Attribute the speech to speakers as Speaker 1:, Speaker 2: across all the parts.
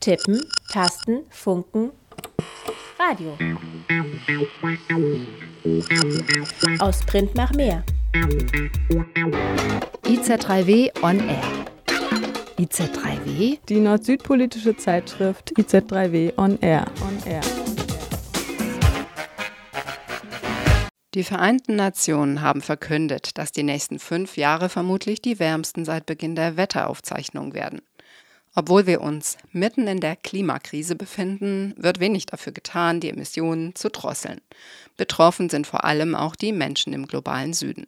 Speaker 1: Tippen, Tasten, Funken, Radio. Aus Print nach mehr.
Speaker 2: IZ3W on Air. IZ3W?
Speaker 3: Die nord-süd-politische Zeitschrift IZ3W on Air. On Air.
Speaker 4: Die Vereinten Nationen haben verkündet, dass die nächsten fünf Jahre vermutlich die wärmsten seit Beginn der Wetteraufzeichnung werden. Obwohl wir uns mitten in der Klimakrise befinden, wird wenig dafür getan, die Emissionen zu drosseln. Betroffen sind vor allem auch die Menschen im globalen Süden.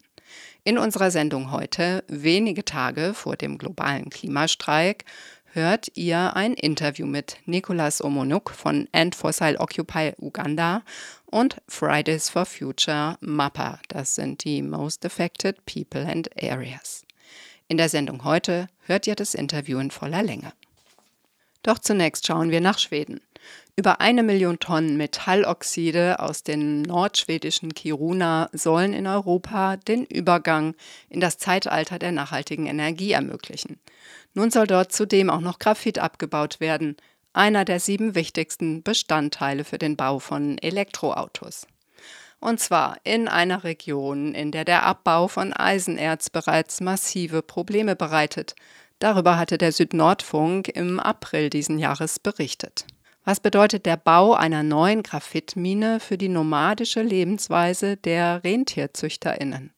Speaker 4: In unserer Sendung heute, wenige Tage vor dem globalen Klimastreik, hört ihr ein Interview mit Nicolas Omonuk von End Fossil Occupy Uganda und Fridays for Future MAPA. Das sind die Most Affected People and Areas. In der Sendung heute hört ihr das Interview in voller Länge. Doch zunächst schauen wir nach Schweden. Über eine Million Tonnen Metalloxide aus den nordschwedischen Kiruna sollen in Europa den Übergang in das Zeitalter der nachhaltigen Energie ermöglichen. Nun soll dort zudem auch noch Graphit abgebaut werden, einer der sieben wichtigsten Bestandteile für den Bau von Elektroautos. Und zwar in einer Region, in der der Abbau von Eisenerz bereits massive Probleme bereitet, Darüber hatte der Südnordfunk im April diesen Jahres berichtet. Was bedeutet der Bau einer neuen Graphitmine für die nomadische Lebensweise der Rentierzüchterinnen?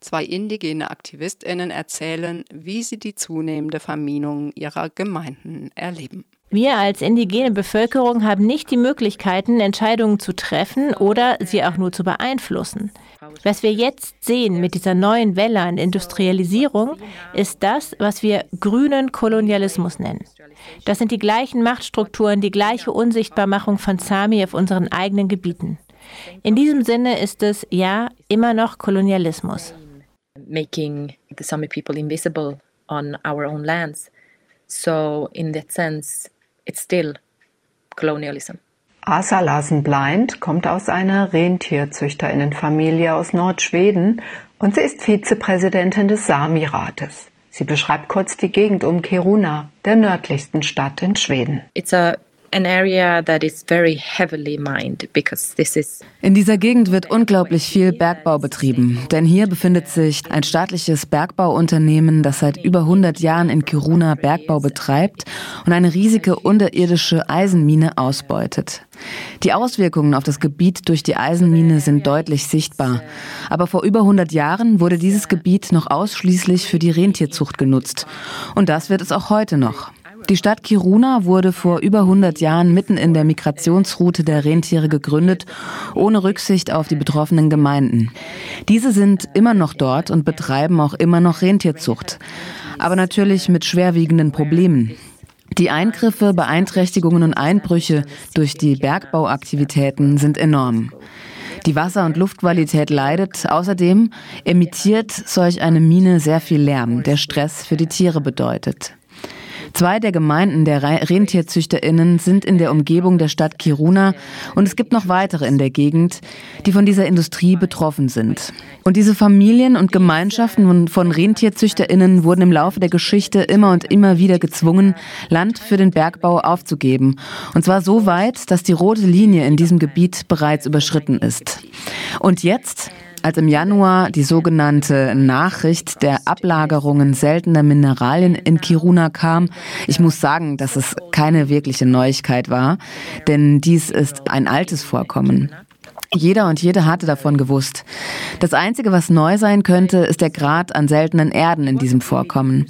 Speaker 4: Zwei indigene Aktivistinnen erzählen, wie sie die zunehmende Verminung ihrer Gemeinden erleben.
Speaker 1: Wir als indigene Bevölkerung haben nicht die Möglichkeiten, Entscheidungen zu treffen oder sie auch nur zu beeinflussen. Was wir jetzt sehen mit dieser neuen Welle an Industrialisierung, ist das, was wir grünen Kolonialismus nennen. Das sind die gleichen Machtstrukturen, die gleiche Unsichtbarmachung von Sami auf unseren eigenen Gebieten. In diesem Sinne ist es ja immer noch Kolonialismus.
Speaker 5: Making the Sami people invisible on our own lands. So in that sense, it's still colonialism.
Speaker 6: Asa Larsen Blind kommt aus einer Rentierzüchterinnenfamilie aus Nordschweden und sie ist Vizepräsidentin des Sami-Rates. Sie beschreibt kurz die Gegend um Kiruna, der nördlichsten Stadt in Schweden.
Speaker 5: It's a
Speaker 7: In dieser Gegend wird unglaublich viel Bergbau betrieben, denn hier befindet sich ein staatliches Bergbauunternehmen, das seit über 100 Jahren in Kiruna Bergbau betreibt und eine riesige unterirdische Eisenmine ausbeutet. Die Auswirkungen auf das Gebiet durch die Eisenmine sind deutlich sichtbar. Aber vor über 100 Jahren wurde dieses Gebiet noch ausschließlich für die Rentierzucht genutzt. Und das wird es auch heute noch. Die Stadt Kiruna wurde vor über 100 Jahren mitten in der Migrationsroute der Rentiere gegründet, ohne Rücksicht auf die betroffenen Gemeinden. Diese sind immer noch dort und betreiben auch immer noch Rentierzucht, aber natürlich mit schwerwiegenden Problemen. Die Eingriffe, Beeinträchtigungen und Einbrüche durch die Bergbauaktivitäten sind enorm. Die Wasser- und Luftqualität leidet. Außerdem emittiert solch eine Mine sehr viel Lärm, der Stress für die Tiere bedeutet. Zwei der Gemeinden der Rentierzüchterinnen sind in der Umgebung der Stadt Kiruna und es gibt noch weitere in der Gegend, die von dieser Industrie betroffen sind. Und diese Familien und Gemeinschaften von Rentierzüchterinnen wurden im Laufe der Geschichte immer und immer wieder gezwungen, Land für den Bergbau aufzugeben. Und zwar so weit, dass die rote Linie in diesem Gebiet bereits überschritten ist. Und jetzt als im Januar die sogenannte Nachricht der Ablagerungen seltener Mineralien in Kiruna kam. Ich muss sagen, dass es keine wirkliche Neuigkeit war, denn dies ist ein altes Vorkommen. Jeder und jede hatte davon gewusst. Das Einzige, was neu sein könnte, ist der Grad an seltenen Erden in diesem Vorkommen.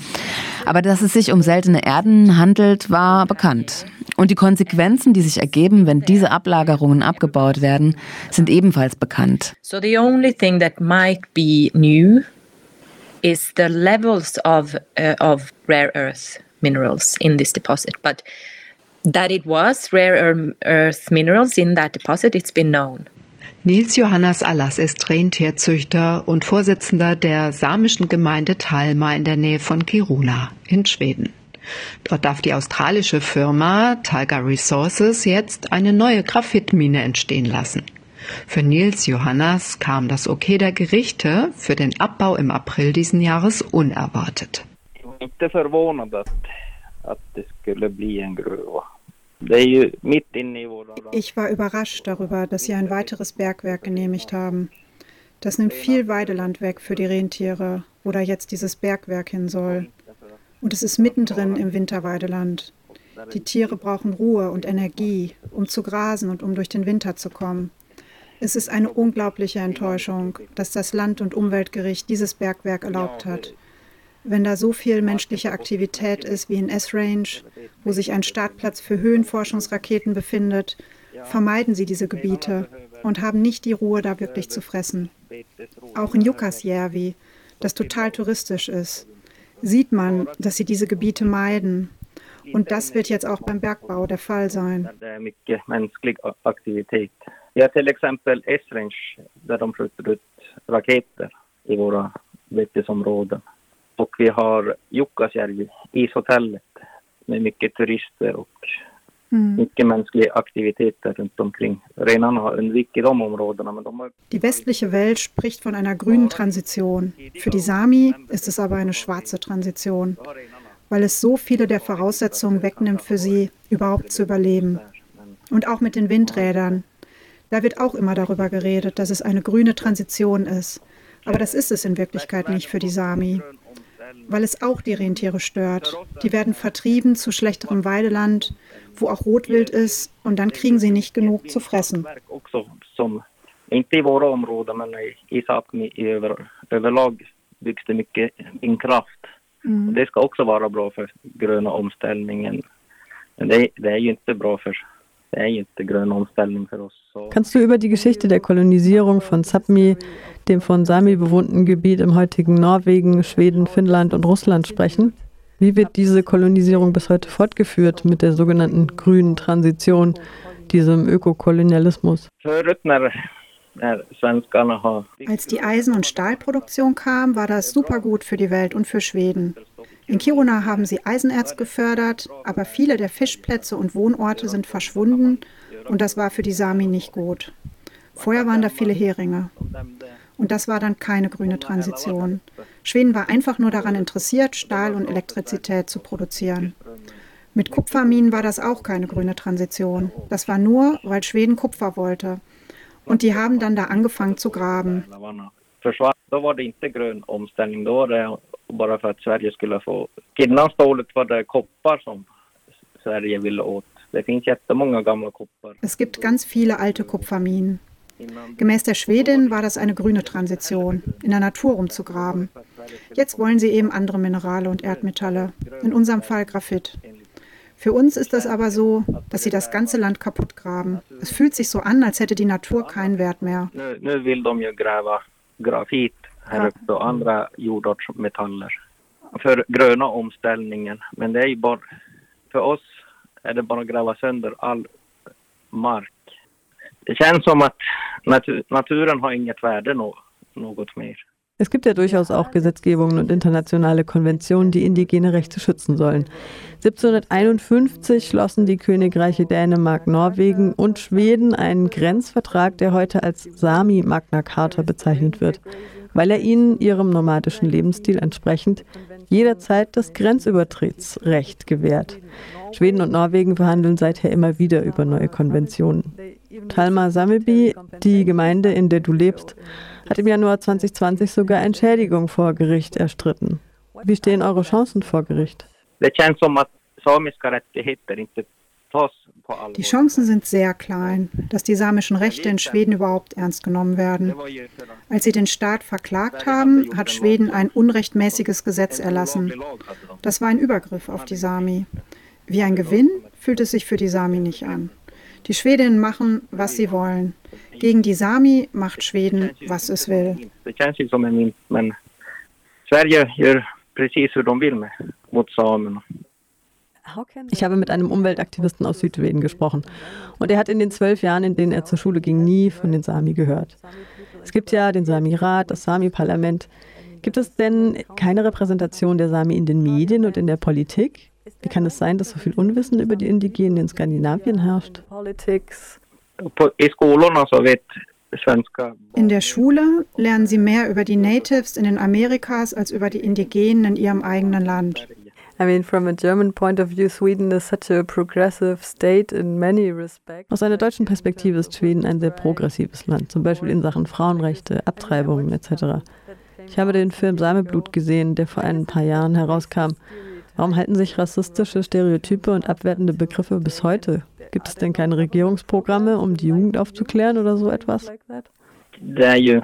Speaker 7: Aber dass es sich um seltene Erden handelt, war bekannt. Und die Konsequenzen, die sich ergeben, wenn diese Ablagerungen abgebaut werden, sind ebenfalls bekannt.
Speaker 5: So the only thing that might be new is the levels of uh, of rare earth minerals in this deposit, but that it was rare earth minerals in that deposit, it's been known.
Speaker 6: Nils Johannes Allas ist Rentierzüchter und Vorsitzender der samischen Gemeinde Talma in der Nähe von Kiruna in Schweden. Dort darf die australische Firma Tiger Resources jetzt eine neue Graphitmine entstehen lassen. Für Nils Johannes kam das Okay der Gerichte für den Abbau im April diesen Jahres unerwartet.
Speaker 8: Inte förvånad att, att det skulle bli en gruva. Ich war überrascht darüber, dass sie ein weiteres Bergwerk genehmigt haben. Das nimmt viel Weideland weg für die Rentiere, wo da jetzt dieses Bergwerk hin soll. Und es ist mittendrin im Winterweideland. Die Tiere brauchen Ruhe und Energie, um zu grasen und um durch den Winter zu kommen. Es ist eine unglaubliche Enttäuschung, dass das Land- und Umweltgericht dieses Bergwerk erlaubt hat. Wenn da so viel menschliche Aktivität ist wie in S-Range, wo sich ein Startplatz für Höhenforschungsraketen befindet, vermeiden sie diese Gebiete und haben nicht die Ruhe, da wirklich zu fressen. Auch in Jukkasjärvi, das total touristisch ist, sieht man, dass sie diese Gebiete meiden. Und das wird jetzt auch beim Bergbau der Fall sein.
Speaker 9: Ja, till exempel Esrange där de skjuter ut raketer i våra betesområden. Och vi har Jukkasjärvi, ishotellet med mycket turister och mm. mycket mänskliga aktiviteter runt omkring. Renarna har undvikit de områdena. Men de har...
Speaker 8: Die westliche Welt spricht von einer grünen Transition. Für die Sami ist es aber eine schwarze Transition, weil es so viele der Voraussetzungen wegnimmt für sie, überhaupt zu überleben. Und auch mit den Windrädern, da wird auch immer darüber geredet, dass es eine grüne Transition ist. Aber das ist es in Wirklichkeit nicht für die Sami, weil es auch die Rentiere stört. Die werden vertrieben zu schlechterem Weideland, wo auch Rotwild ist, und dann kriegen sie nicht genug zu fressen.
Speaker 9: Inte i våra områden, men i Sápmi överlag byggs det mycket vindkraft. Mm. Det ska också vara bra för gröna omställningen. Men det, det är ju inte bra för
Speaker 3: Kannst du über die Geschichte der Kolonisierung von Sapmi, dem von Sami bewohnten Gebiet im heutigen Norwegen, Schweden, Finnland und Russland sprechen? Wie wird diese Kolonisierung bis heute fortgeführt mit der sogenannten grünen Transition, diesem Ökokolonialismus?
Speaker 8: Als die Eisen- und Stahlproduktion kam, war das super gut für die Welt und für Schweden. In Kiruna haben sie Eisenerz gefördert, aber viele der Fischplätze und Wohnorte sind verschwunden und das war für die Sami nicht gut. Vorher waren da viele Heringe. Und das war dann keine grüne Transition. Schweden war einfach nur daran interessiert, Stahl und Elektrizität zu produzieren. Mit Kupferminen war das auch keine grüne Transition. Das war nur, weil Schweden Kupfer wollte. Und die haben dann da angefangen zu graben.
Speaker 9: Då var det inte grön omställning, då bara för att Sverige skulle få... Innan stålet var det koppar som Sverige ville åt.
Speaker 8: Es gibt ganz viele alte Kupferminen. Gemäß der Schwedin war das eine grüne Transition, in der Natur rumzugraben. Jetzt wollen sie eben andere Minerale und Erdmetalle, in unserem Fall Graphit. Für uns ist das aber so, dass sie das ganze Land kaputt graben. Es fühlt sich so an, als hätte die Natur keinen Wert mehr.
Speaker 9: Nu vill de ju gräva grafit här uppe och andra jordartsmetaller för gröna omställningen. Men det är ju bara för oss är det bara att gräva sönder all mark. Det känns som att natur, naturen har inget värde no, något mer.
Speaker 3: Es gibt ja durchaus auch Gesetzgebungen und internationale Konventionen, die indigene Rechte schützen sollen. 1751 schlossen die Königreiche Dänemark, Norwegen und Schweden einen Grenzvertrag, der heute als Sami Magna Carta bezeichnet wird, weil er ihnen ihrem nomadischen Lebensstil entsprechend jederzeit das Grenzübertrittsrecht gewährt. Schweden und Norwegen verhandeln seither immer wieder über neue Konventionen. Talma Sameby, die Gemeinde, in der du lebst, hat im Januar 2020 sogar Entschädigung vor Gericht erstritten. Wie stehen eure Chancen vor Gericht?
Speaker 8: Die Chancen sind sehr klein, dass die samischen Rechte in Schweden überhaupt ernst genommen werden. Als sie den Staat verklagt haben, hat Schweden ein unrechtmäßiges Gesetz erlassen. Das war ein Übergriff auf die Sami. Wie ein Gewinn fühlt es sich für die Sami nicht an. Die Schwedinnen machen, was sie wollen. Gegen die Sami macht Schweden, was es will.
Speaker 3: Ich habe mit einem Umweltaktivisten aus Südschweden gesprochen und er hat in den zwölf Jahren, in denen er zur Schule ging, nie von den Sami gehört. Es gibt ja den Sami-Rat, das Sami-Parlament. Gibt es denn keine Repräsentation der Sami in den Medien und in der Politik? Wie kann es sein, dass so viel Unwissen über die Indigenen in Skandinavien herrscht?
Speaker 8: In der Schule lernen sie mehr über die Natives in den Amerikas als über die Indigenen in ihrem eigenen Land.
Speaker 3: I mean, from a German point of view, Sweden is such a progressive state in many respects. Aus einer deutschen Perspektive ist Schweden ein sehr progressives Land, zum Beispiel in Sachen Frauenrechte, Abtreibungen etc. Ich habe den Film Sameblut gesehen, der vor ein paar Jahren herauskam. Warum halten sich rassistische Stereotype und abwertende Begriffe bis heute? Gibt es denn keine Regierungsprogramme, um die Jugend aufzuklären oder so etwas?
Speaker 9: Det är ju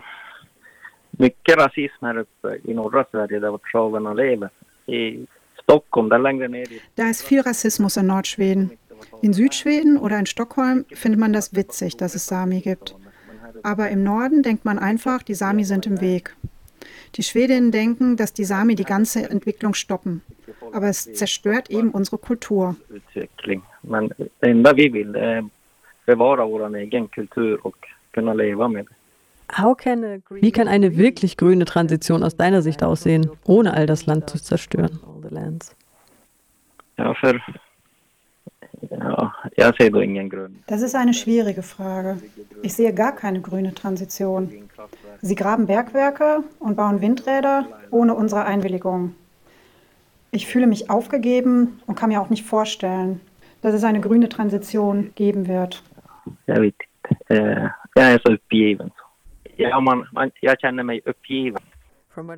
Speaker 9: mycket rasism här uppe i norra Sverige där vart travarna lever. I
Speaker 8: Da ist viel Rassismus in Nordschweden. In Südschweden oder in Stockholm findet man das witzig, dass es Sami gibt. Aber im Norden denkt man einfach, die Sami sind im Weg. Die Schwedinnen denken, dass die Sami die ganze Entwicklung stoppen. Aber es zerstört eben unsere Kultur.
Speaker 9: Men det enda vi vill är bevara vår egen kultur och kunna leva med det.
Speaker 3: Wie kann eine wirklich grüne Transition aus deiner Sicht aussehen, ohne all das Land zu zerstören?
Speaker 9: Ja, ja.
Speaker 8: Das ist eine schwierige Frage. Ich sehe gar keine grüne Transition. Sie graben Bergwerke und bauen Windräder ohne unsere Einwilligung. Ich fühle mich aufgegeben und kann mir auch nicht vorstellen, dass es eine grüne Transition geben wird.
Speaker 9: Vet inte. Eh, jag är så uppgiven. Ja, man, man, jag känner mig uppgiven.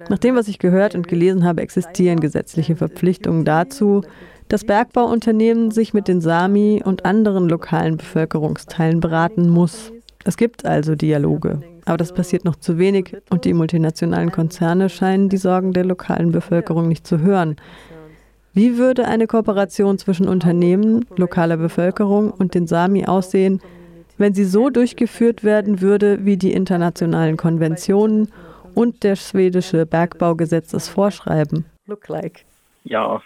Speaker 3: Nach dem, was ich gehört und gelesen habe, existieren gesetzliche Verpflichtungen dazu, dass Bergbauunternehmen sich mit den Sami und anderen lokalen Bevölkerungsteilen beraten muss. Es gibt also Dialoge, aber das passiert noch zu wenig und die multinationalen Konzerne scheinen die Sorgen der lokalen Bevölkerung nicht zu hören. Wie würde eine Kooperation zwischen Unternehmen, lokaler Bevölkerung und den Sami aussehen, wenn sie so durchgeführt werden würde, wie die internationalen Konventionen und der schwedische Bergbaugesetz es vorschreiben?
Speaker 9: Ja.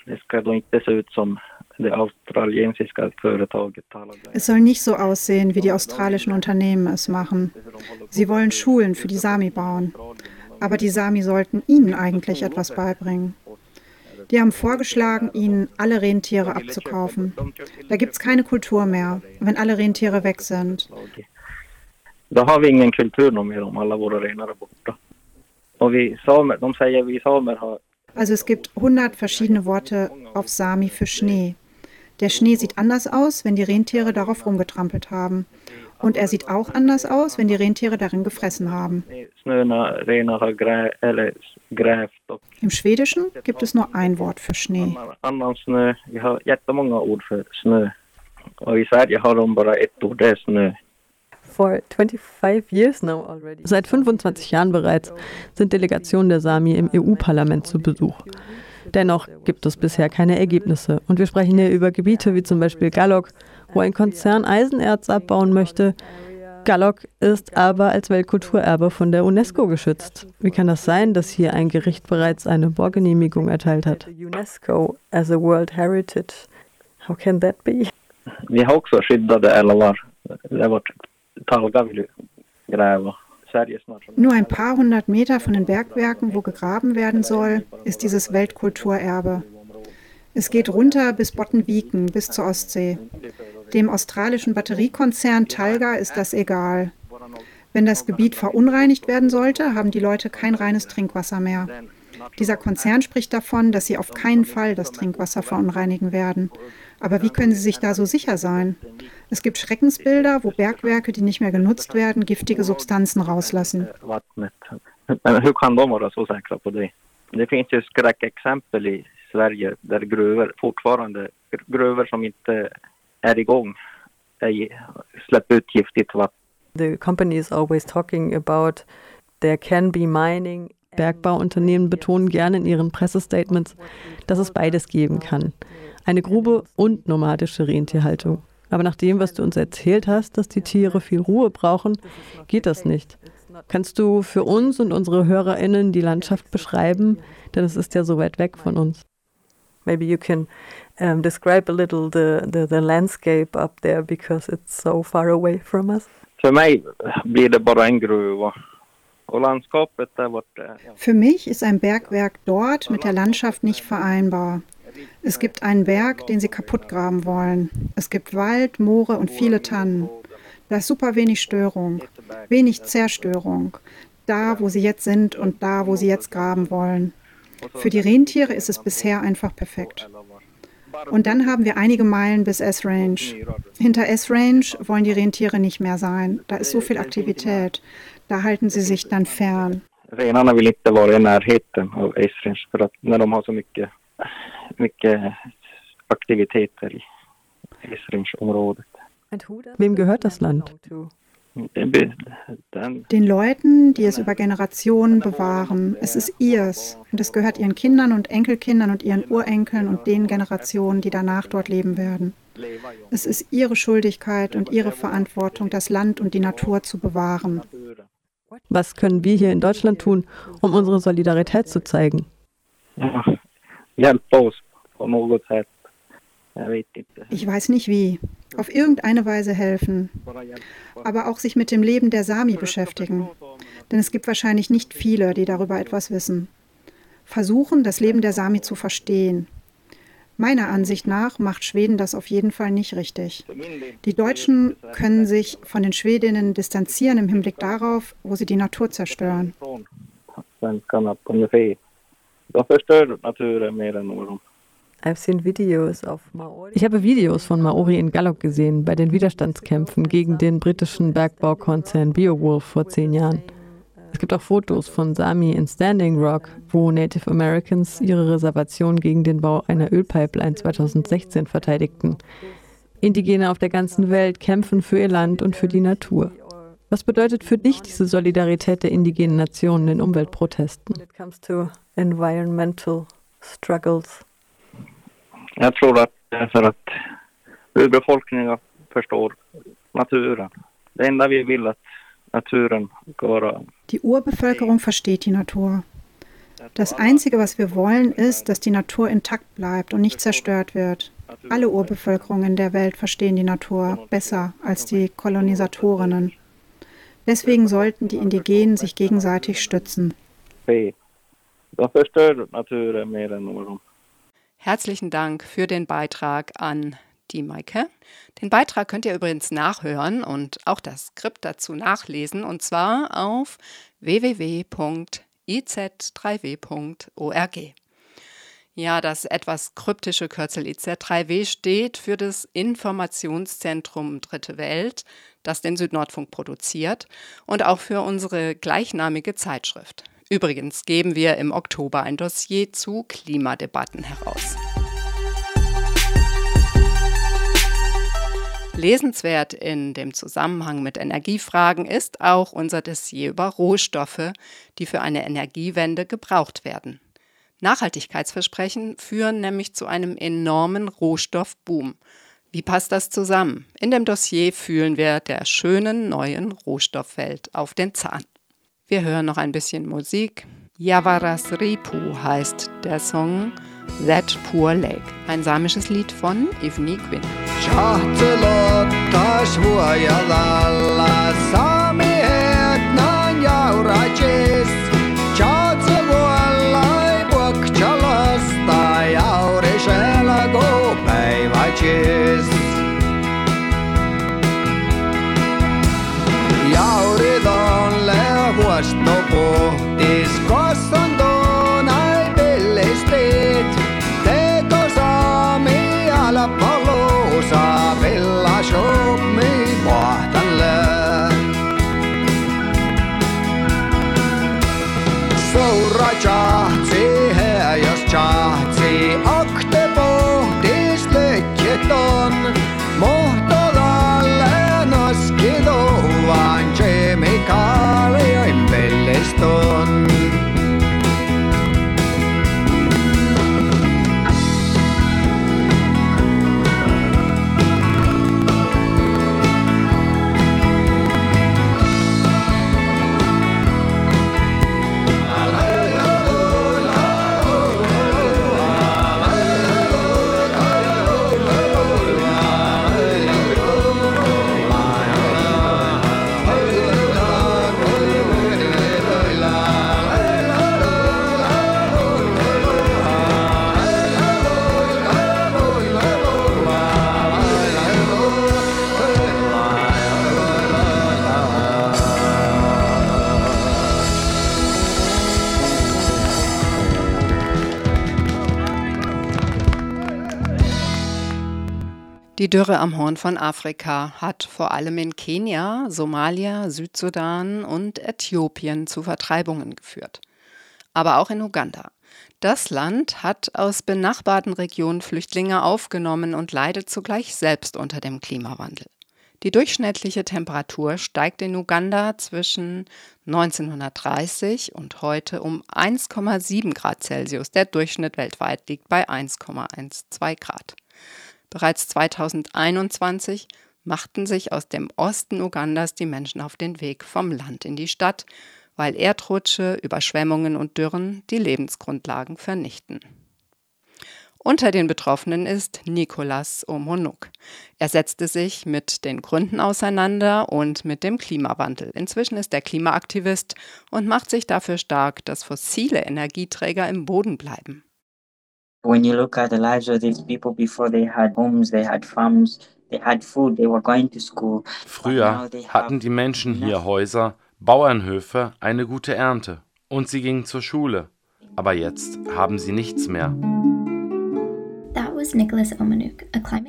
Speaker 8: Es soll nicht so aussehen, wie die australischen Unternehmen es machen. Sie wollen Schulen für die Sami bauen. Aber die Sami sollten ihnen eigentlich etwas beibringen. Die haben vorgeschlagen, ihnen alle Rentiere abzukaufen. Da gibt es keine Kultur mehr, wenn alle Rentiere weg sind.
Speaker 9: Då har vi ingen kultur mer om alla våra renar borta. Och vi samer, de säger vi samer har
Speaker 8: Also es gibt 100 verschiedene Worte auf Sami für Schnee. Der Schnee sieht anders aus, wenn die Rentiere darauf rumgetrampelt haben. Und er sieht auch anders aus, wenn die Rentiere darin gefressen haben. Im Schwedischen gibt es nur ein Wort für Schnee.
Speaker 9: annan, annan snö. Vi har jättemånga ord för snö. Och i Sverige har de bara ett ord, det är snö.
Speaker 3: For 25 years now already. Seit 25 Jahren bereits sind Delegationen der Sami im EU-Parlament zu Besuch. Dennoch gibt es bisher keine Ergebnisse. Und wir sprechen hier über Gebiete wie zum Beispiel Gallok, wo ein Konzern Eisenerz abbauen möchte. Gallok ist aber als Weltkulturerbe von der UNESCO geschützt. Wie kann das sein, dass hier ein Gericht bereits eine Bohrgenehmigung erteilt hat? UNESCO as a World Heritage. How can that be?
Speaker 9: Vi har också skyddade älvar. Det var Talga vill gräva. Sverige snart. som-
Speaker 8: Nur ein paar hundert Meter von den Bergwerken, wo gegraben werden soll, ist dieses Weltkulturerbe. Es geht runter bis Bottenviken, bis zur Ostsee. Dem australischen Batteriekonzern Talga ist das egal. Wenn das Gebiet verunreinigt werden sollte, haben die Leute kein reines Trinkwasser mehr. Dieser Konzern spricht davon, dass sie auf keinen Fall das Trinkwasser verunreinigen werden. Aber wie können sie sich da so sicher sein? Es gibt Schreckensbilder, wo Bergwerke, die nicht mehr genutzt werden, giftige Substanzen rauslassen.
Speaker 9: Men hur kan de vara så säkra på det? Det finns ju skräckexempel i Sverige där gruvor fortfarande, gruvor som inte är igång, släpper ut giftigt vatten.
Speaker 3: The company is always talking about there can be mining. Bergbauunternehmen betonen gerne in ihren Pressestatements, dass es beides geben kann. Eine Grube und nomadische Rentierhaltung. Aber nach dem, was du uns erzählt hast, dass die Tiere viel Ruhe brauchen, geht das nicht. Kannst du für uns und unsere HörerInnen die Landschaft beschreiben? Denn es ist ja so weit weg von uns. Maybe you can um, describe a little the, the, the landscape up there because it's so far away from us.
Speaker 9: För mig blir det bara en gruva.
Speaker 8: Für mich ist ein Bergwerk dort mit der Landschaft nicht vereinbar. Es gibt einen Berg, den sie kaputt graben wollen. Es gibt Wald, Moore und viele Tannen. Da ist super wenig Störung, wenig Zerstörung. Da, wo sie jetzt sind und da, wo sie jetzt graben wollen. Für die Rentiere ist es bisher einfach perfekt. Und dann haben wir einige Meilen bis S-Range. Hinter S-Range wollen die Rentiere nicht mehr sein. Da ist so viel Aktivität. Da halten sie sich dann fern.
Speaker 9: Renarna vill inte vara i närheten av S-Range för att när de har så mycket, mycket aktiviteter i S-Range-området.
Speaker 3: Wem gehört das Land?
Speaker 8: Den Leuten, die es über Generationen bewahren. Es ist ihrs und es gehört ihren Kindern und Enkelkindern und ihren Urenkeln und den Generationen, die danach dort leben werden. Es ist ihre Schuldigkeit und ihre Verantwortung, das Land und die Natur zu bewahren.
Speaker 3: Was können wir hier in Deutschland tun, um unsere Solidarität zu zeigen?
Speaker 8: Ich weiß nicht wie. Auf irgendeine Weise helfen. Aber auch sich mit dem Leben der Sami beschäftigen. Denn es gibt wahrscheinlich nicht viele, die darüber etwas wissen. Versuchen, das Leben der Sami zu verstehen. Meiner Ansicht nach macht Schweden das auf jeden Fall nicht richtig. Die Deutschen können sich von den Schwedinnen distanzieren im Hinblick darauf, wo sie die Natur zerstören.
Speaker 9: De förstör naturen mer än vad de
Speaker 3: ich habe Videos von Maori in Gallup gesehen bei den Widerstandskämpfen gegen den britischen Bergbaukonzern Beowulf vor zehn Jahren. Es gibt auch Fotos von Sami in Standing Rock, wo Native Americans ihre Reservation gegen den Bau einer Ölpipeline 2016 verteidigten. Indigene auf der ganzen Welt kämpfen für ihr Land und für die Natur. Was bedeutet für dich diese Solidarität der indigenen Nationen in Umweltprotesten?
Speaker 9: environmental struggles. Jag tror att det är för att urbefolkningen förstår naturen. Det enda vi vill att naturen ska vara...
Speaker 8: Die Urbevölkerung versteht die Natur. Das Einzige, was wir wollen, ist, dass die Natur intakt bleibt und nicht zerstört wird. Alle Urbevölkerungen der Welt verstehen die Natur besser als die Kolonisatorinnen. Deswegen sollten die Indigenen sich gegenseitig stützen.
Speaker 9: De förstör naturen mer än vad de
Speaker 4: Herzlichen Dank für den Beitrag an die Maike. Den Beitrag könnt ihr übrigens nachhören und auch das Skript dazu nachlesen und zwar auf www.iz3w.org. Ja, das etwas kryptische Kürzel IZ3W steht für das Informationszentrum Dritte Welt, das den Südnordfunk produziert und auch für unsere gleichnamige Zeitschrift. Übrigens geben wir im Oktober ein Dossier zu Klimadebatten heraus. Lesenswert in dem Zusammenhang mit Energiefragen ist auch unser Dossier über Rohstoffe, die für eine Energiewende gebraucht werden. Nachhaltigkeitsversprechen führen nämlich zu einem enormen Rohstoffboom. Wie passt das zusammen? In dem Dossier fühlen wir der schönen neuen Rohstoffwelt auf den Zahn. Wir hören noch ein bisschen Musik. Yavaras Ripu heißt der Song That Poor Lake, ein samisches Lied von Ivni Quinn. Bellest teed, teed osa meie alapoolt. Die Dürre am Horn von Afrika hat vor allem in Kenia, Somalia, Südsudan und Äthiopien zu Vertreibungen geführt. Aber auch in Uganda. Das Land hat aus benachbarten Regionen Flüchtlinge aufgenommen und leidet zugleich selbst unter dem Klimawandel. Die durchschnittliche Temperatur steigt in Uganda zwischen 1930 und heute um 1,7 Grad Celsius. Der Durchschnitt weltweit liegt bei 1,12 Grad. Bereits 2021 machten sich aus dem Osten Ugandas die Menschen auf den Weg vom Land in die Stadt, weil Erdrutsche, Überschwemmungen und Dürren die Lebensgrundlagen vernichten. Unter den Betroffenen ist Nicolas Omonuk. Er setzte sich mit den Gründen auseinander und mit dem Klimawandel. Inzwischen ist er Klimaaktivist und macht sich dafür stark, dass fossile Energieträger im Boden bleiben when you look at the lives of these people before they had homes, they had farms, they had food, they were going to school.
Speaker 10: Früher hatten die Menschen hier Häuser, Bauernhöfe, eine gute Ernte und sie gingen zur Schule. Aber jetzt haben sie nichts mehr.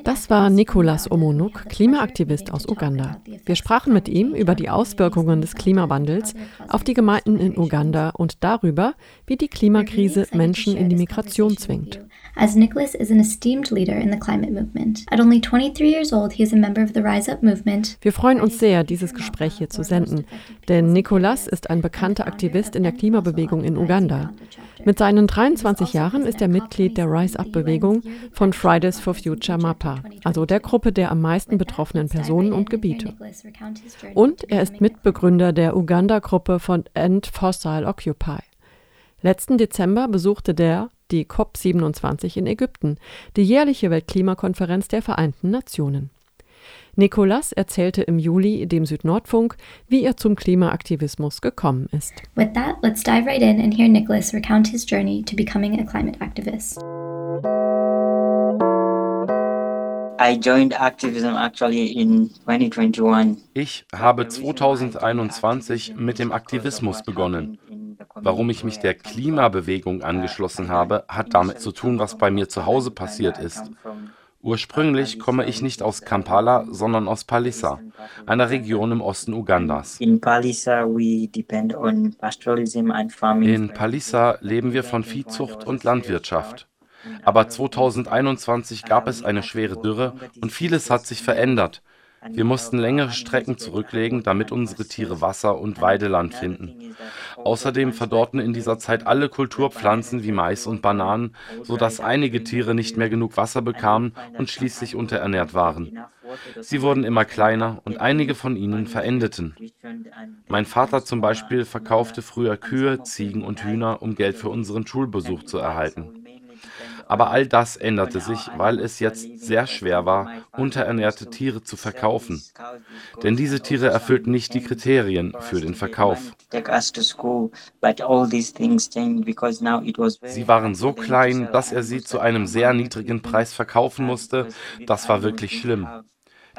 Speaker 11: Das war Nicolas Omonuk, Klimaaktivist aus Uganda. Wir sprachen mit ihm über die Auswirkungen des Klimawandels auf die Gemeinden in Uganda und darüber, wie die Klimakrise Menschen in die Migration zwingt. As Nicholas is an esteemed leader in the climate movement. At only 23 years old, he is a member of the Rise Up movement. Wir freuen uns sehr, dieses Gespräch hier zu senden, denn Nicholas ist ein bekannter Aktivist in der Klimabewegung in Uganda. Mit seinen 23 Jahren ist er Mitglied der Rise Up Bewegung von Fridays for Future MAPA, also der Gruppe der am meisten betroffenen Personen und Gebiete. Und er ist Mitbegründer der Uganda-Gruppe von End Fossil Occupy. Letzten Dezember besuchte der die COP27 in Ägypten, die jährliche Weltklimakonferenz der Vereinten Nationen. Nicolas erzählte im Juli dem Südnordfunk, wie er zum Klimaaktivismus gekommen ist. With that, let's dive right in and hear Nicholas recount his journey to becoming a climate activist.
Speaker 10: Ich habe 2021 mit dem Aktivismus begonnen. Warum ich mich der Klimabewegung angeschlossen habe, hat damit zu tun, was bei mir zu Hause passiert ist. Ursprünglich komme ich nicht aus Kampala, sondern aus Palisa, einer Region im Osten Ugandas. In Palisa leben wir von Viehzucht und Landwirtschaft. Aber 2021 gab es eine schwere Dürre und vieles hat sich verändert. Wir mussten längere Strecken zurücklegen, damit unsere Tiere Wasser und Weideland finden. Außerdem verdorrten in dieser Zeit alle Kulturpflanzen wie Mais und Bananen, sodass einige Tiere nicht mehr genug Wasser bekamen und schließlich unterernährt waren. Sie wurden immer kleiner und einige von ihnen verendeten. Mein Vater zum Beispiel verkaufte früher Kühe, Ziegen und Hühner, um Geld für unseren Schulbesuch zu erhalten. Aber all das änderte sich, weil es jetzt sehr schwer war, unterernährte Tiere zu verkaufen. Denn diese Tiere erfüllten nicht die Kriterien für den Verkauf. Sie waren so klein, dass er sie zu einem sehr niedrigen Preis verkaufen musste. Das war wirklich schlimm.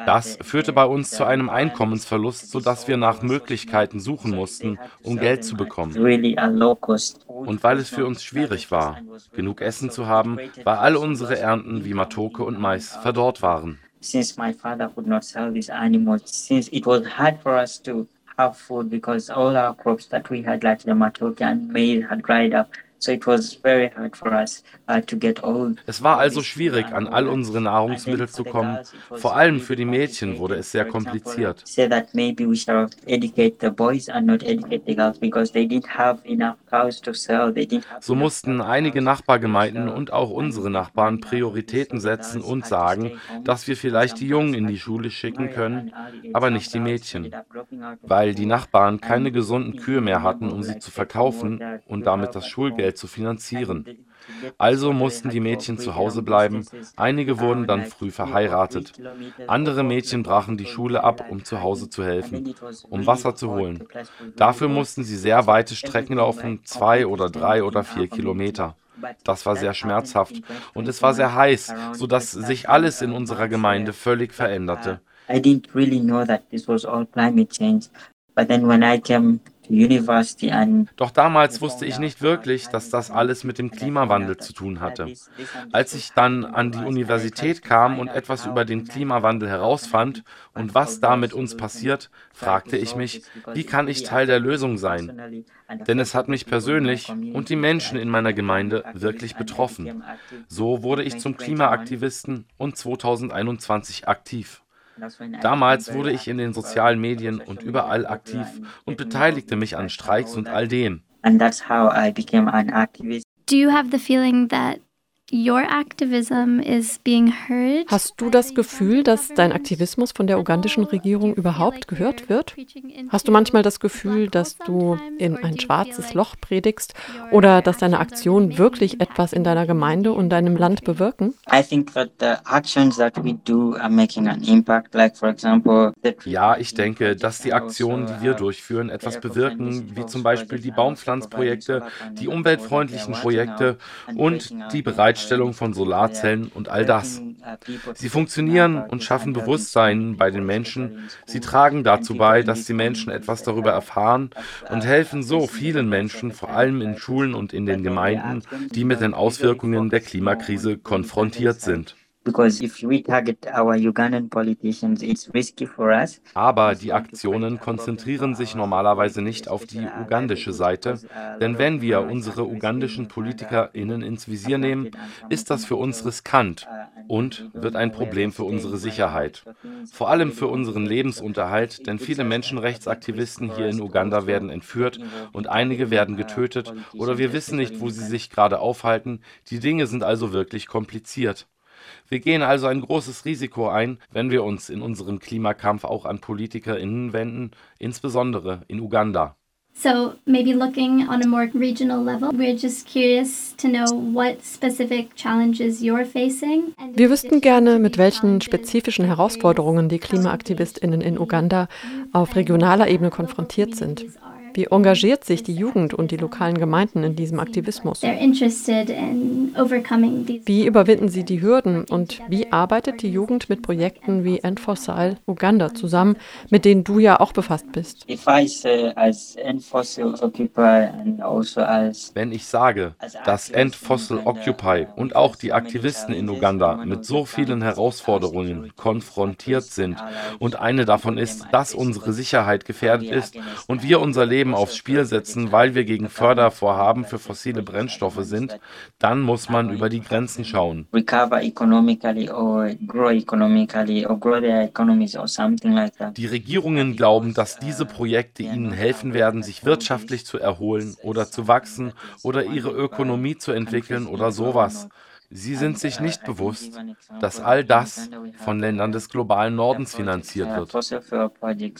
Speaker 10: Das führte bei uns zu einem Einkommensverlust, sodass wir nach Möglichkeiten suchen mussten, um Geld zu bekommen. Und weil es für uns schwierig war, genug Essen zu haben, weil all unsere Ernten wie Matoke und Mais verdorrt waren. Since my father could not sell these animals, since it was hard for us to have food because all our crops that we had, like the matoke and maize, had dried up. Es war also schwierig, an all unsere Nahrungsmittel zu kommen. Vor allem für die Mädchen wurde es sehr kompliziert. So mussten einige Nachbargemeinden und auch unsere Nachbarn Prioritäten setzen und sagen, dass wir vielleicht die Jungen in die Schule schicken können, aber nicht die Mädchen. Weil die Nachbarn keine gesunden Kühe mehr hatten, um sie zu verkaufen und damit das Schulgeld Geld zu finanzieren. Also mussten die Mädchen zu Hause bleiben, einige wurden dann früh verheiratet. Andere Mädchen brachen die Schule ab, um zu Hause zu helfen, um Wasser zu holen. Dafür mussten sie sehr weite Strecken laufen, zwei oder drei oder vier Kilometer. Das war sehr schmerzhaft und es war sehr heiß, sodass sich alles in unserer Gemeinde völlig veränderte. I didn't really know that this was all climate change. But then when I came Doch damals wusste ich nicht wirklich, dass das alles mit dem Klimawandel zu tun hatte. Als ich dann an die Universität kam und etwas über den Klimawandel herausfand und was da mit uns passiert, fragte ich mich, wie kann ich Teil der Lösung sein? Denn es hat mich persönlich und die Menschen in meiner Gemeinde wirklich betroffen. So wurde ich zum Klimaaktivisten und 2021 aktiv. Damals wurde ich in den sozialen Medien und überall aktiv und beteiligte mich an Streiks und all dem.
Speaker 12: Do you have the feeling that
Speaker 11: Hast du das Gefühl, dass dein Aktivismus von der ugandischen Regierung überhaupt gehört wird? Hast du manchmal das Gefühl, dass du in ein schwarzes Loch predigst oder dass deine Aktionen wirklich etwas in deiner Gemeinde und deinem Land bewirken?
Speaker 10: Ja, ich denke, dass die Aktionen, die wir durchführen, etwas bewirken, wie zum Beispiel die Baumpflanzprojekte, die umweltfreundlichen Projekte und die Bereitschaft Bereitstellung von Solarzellen und all das. Sie funktionieren und schaffen Bewusstsein bei den Menschen. Sie tragen dazu bei, dass die Menschen etwas darüber erfahren und helfen so vielen Menschen, vor allem in Schulen und in den Gemeinden, die mit den Auswirkungen der Klimakrise konfrontiert sind. Aber die Aktionen konzentrieren sich normalerweise nicht auf die ugandische Seite, denn wenn wir unsere ugandischen PolitikerInnen ins Visier nehmen, ist das für uns riskant und wird ein Problem für unsere Sicherheit. Vor allem für unseren Lebensunterhalt, denn viele Menschenrechtsaktivisten hier in Uganda werden entführt und einige werden getötet oder wir wissen nicht, wo sie sich gerade aufhalten. Die Dinge sind also wirklich kompliziert. Wir gehen also ein großes Risiko ein, wenn wir uns in unserem Klimakampf auch an PolitikerInnen wenden, insbesondere in Uganda.
Speaker 12: So maybe looking on a more regional level, we're just curious to know what specific challenges you're facing.
Speaker 11: Wir wüssten gerne, mit welchen spezifischen Herausforderungen die Klimaaktivistinnen in Uganda auf regionaler Ebene konfrontiert sind. Wie engagiert sich die Jugend und die lokalen Gemeinden in diesem Aktivismus? Wie überwinden sie die Hürden und wie arbeitet die Jugend mit Projekten wie End Fossil Uganda zusammen, mit denen du ja auch befasst bist?
Speaker 10: Also Wenn ich sage, dass End Fossil Occupy und auch die Aktivisten in Uganda mit so vielen Herausforderungen konfrontiert sind und eine davon ist, dass unsere Sicherheit gefährdet ist und wir unser Leben Leben aufs Spiel setzen, weil wir gegen Fördervorhaben für fossile Brennstoffe sind, dann muss man über die Grenzen schauen. Die Regierungen glauben, dass diese Projekte ihnen helfen werden, sich wirtschaftlich zu erholen oder zu wachsen oder ihre Ökonomie zu entwickeln oder sowas. Sie sind sich nicht bewusst, dass all das von Ländern des globalen Nordens finanziert wird.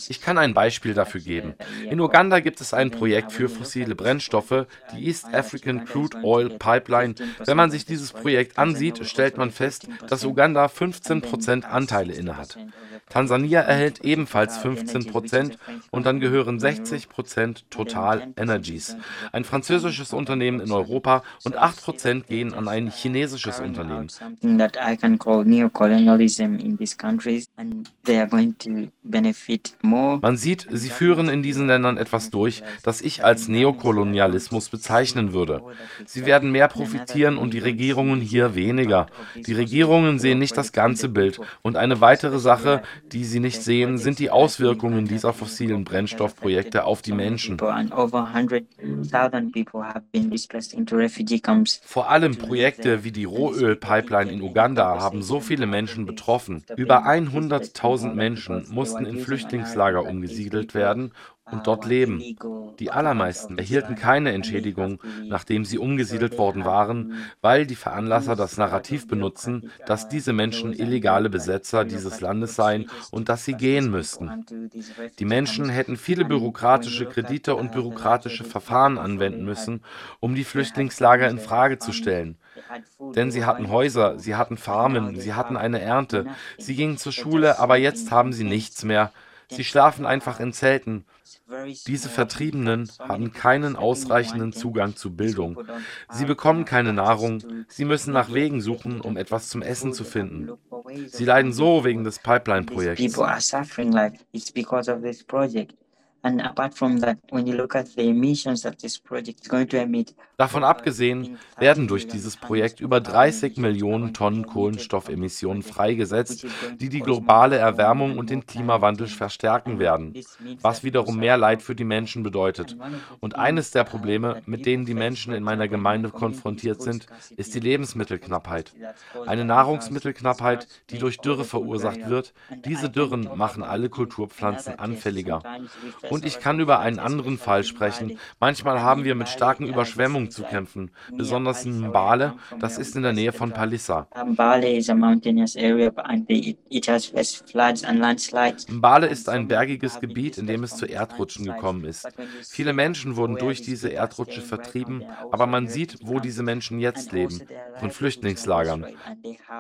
Speaker 10: Ich kann ein Beispiel dafür geben. In Uganda gibt es ein Projekt für fossile Brennstoffe, die East African Crude Oil Pipeline. Wenn man sich dieses Projekt ansieht, stellt man fest, dass Uganda 15% Anteile innehat. Tansania erhält ebenfalls 15 Prozent und dann gehören 60 Prozent Total Energies, ein französisches Unternehmen in Europa und 8 Prozent gehen an ein chinesisches Unternehmen. Man sieht, sie führen in diesen Ländern etwas durch, das ich als Neokolonialismus bezeichnen würde. Sie werden mehr profitieren und die Regierungen hier weniger. Die Regierungen sehen nicht das ganze Bild. Und eine weitere Sache, die sie nicht sehen, sind die Auswirkungen dieser fossilen Brennstoffprojekte auf die Menschen. Vor allem Projekte wie die Rohölpipeline in Uganda haben so viele Menschen betroffen. Über 100.000 Menschen mussten in Flüchtlingslager umgesiedelt werden und dort leben. Die allermeisten erhielten keine Entschädigung, nachdem sie umgesiedelt worden waren, weil die Veranlasser das Narrativ benutzen, dass diese Menschen illegale Besetzer dieses Landes seien und dass sie gehen müssten. Die Menschen hätten viele bürokratische Kredite und bürokratische Verfahren anwenden müssen, um die Flüchtlingslager in Frage zu stellen. Denn sie hatten Häuser, sie hatten Farmen, sie hatten eine Ernte, sie gingen zur Schule, aber jetzt haben sie nichts mehr. Sie schlafen einfach in Zelten. Diese Vertriebenen haben keinen ausreichenden Zugang zu Bildung. Sie bekommen keine Nahrung. Sie müssen nach Wegen suchen, um etwas zum Essen zu finden. Sie leiden so wegen des Pipeline-Projekts. Davon abgesehen werden durch dieses Projekt über 30 Millionen Tonnen Kohlenstoffemissionen freigesetzt, die die globale Erwärmung und den Klimawandel verstärken werden, was wiederum mehr Leid für die Menschen bedeutet. Und eines der Probleme, mit denen die Menschen in meiner Gemeinde konfrontiert sind, ist die Lebensmittelknappheit. Eine Nahrungsmittelknappheit, die durch Dürre verursacht wird. Diese Dürren machen alle Kulturpflanzen anfälliger. Und ich kann über einen anderen Fall sprechen. Manchmal haben wir mit starken Überschwemmungen zu kämpfen, besonders in Mbale, das ist in der Nähe von Palissa. Mbale ist ein bergiges Gebiet, in dem es zu Erdrutschen gekommen ist. Viele Menschen wurden durch diese Erdrutsche vertrieben, aber man sieht, wo diese Menschen jetzt leben, von Flüchtlingslagern.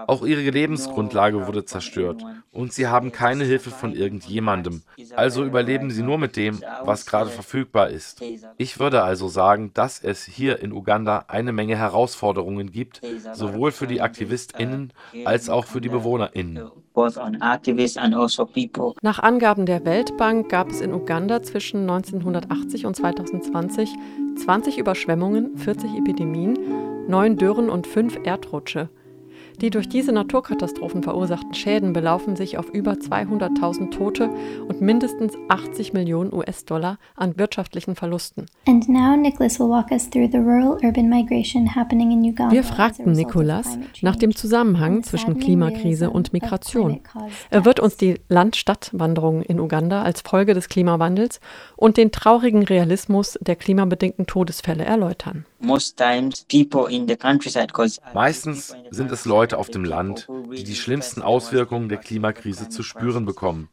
Speaker 10: Auch ihre Lebensgrundlage wurde zerstört und sie haben keine Hilfe von irgendjemandem. Also überleben sie nur mit dem, was gerade verfügbar ist. Ich würde also sagen, dass es hier in Uganda eine Menge Herausforderungen gibt, sowohl für die AktivistInnen als auch für die BewohnerInnen.
Speaker 11: Also Nach Angaben der Weltbank gab es in Uganda zwischen 1980 und 2020 20 Überschwemmungen, 40 Epidemien, 9 Dürren und 5 Erdrutsche. Die durch diese Naturkatastrophen verursachten Schäden belaufen sich auf über 200.000 Tote und mindestens 80 Millionen US-Dollar an wirtschaftlichen Verlusten. Wir fragten Nicholas nach dem Zusammenhang zwischen Klimakrise und Migration. Er wird uns die Land-Stadt-Wanderung in Uganda als Folge des Klimawandels und den traurigen Realismus der klimabedingten Todesfälle erläutern.
Speaker 10: Meistens sind es Leute auf dem Land, die die schlimmsten Auswirkungen der Klimakrise zu spüren bekommen.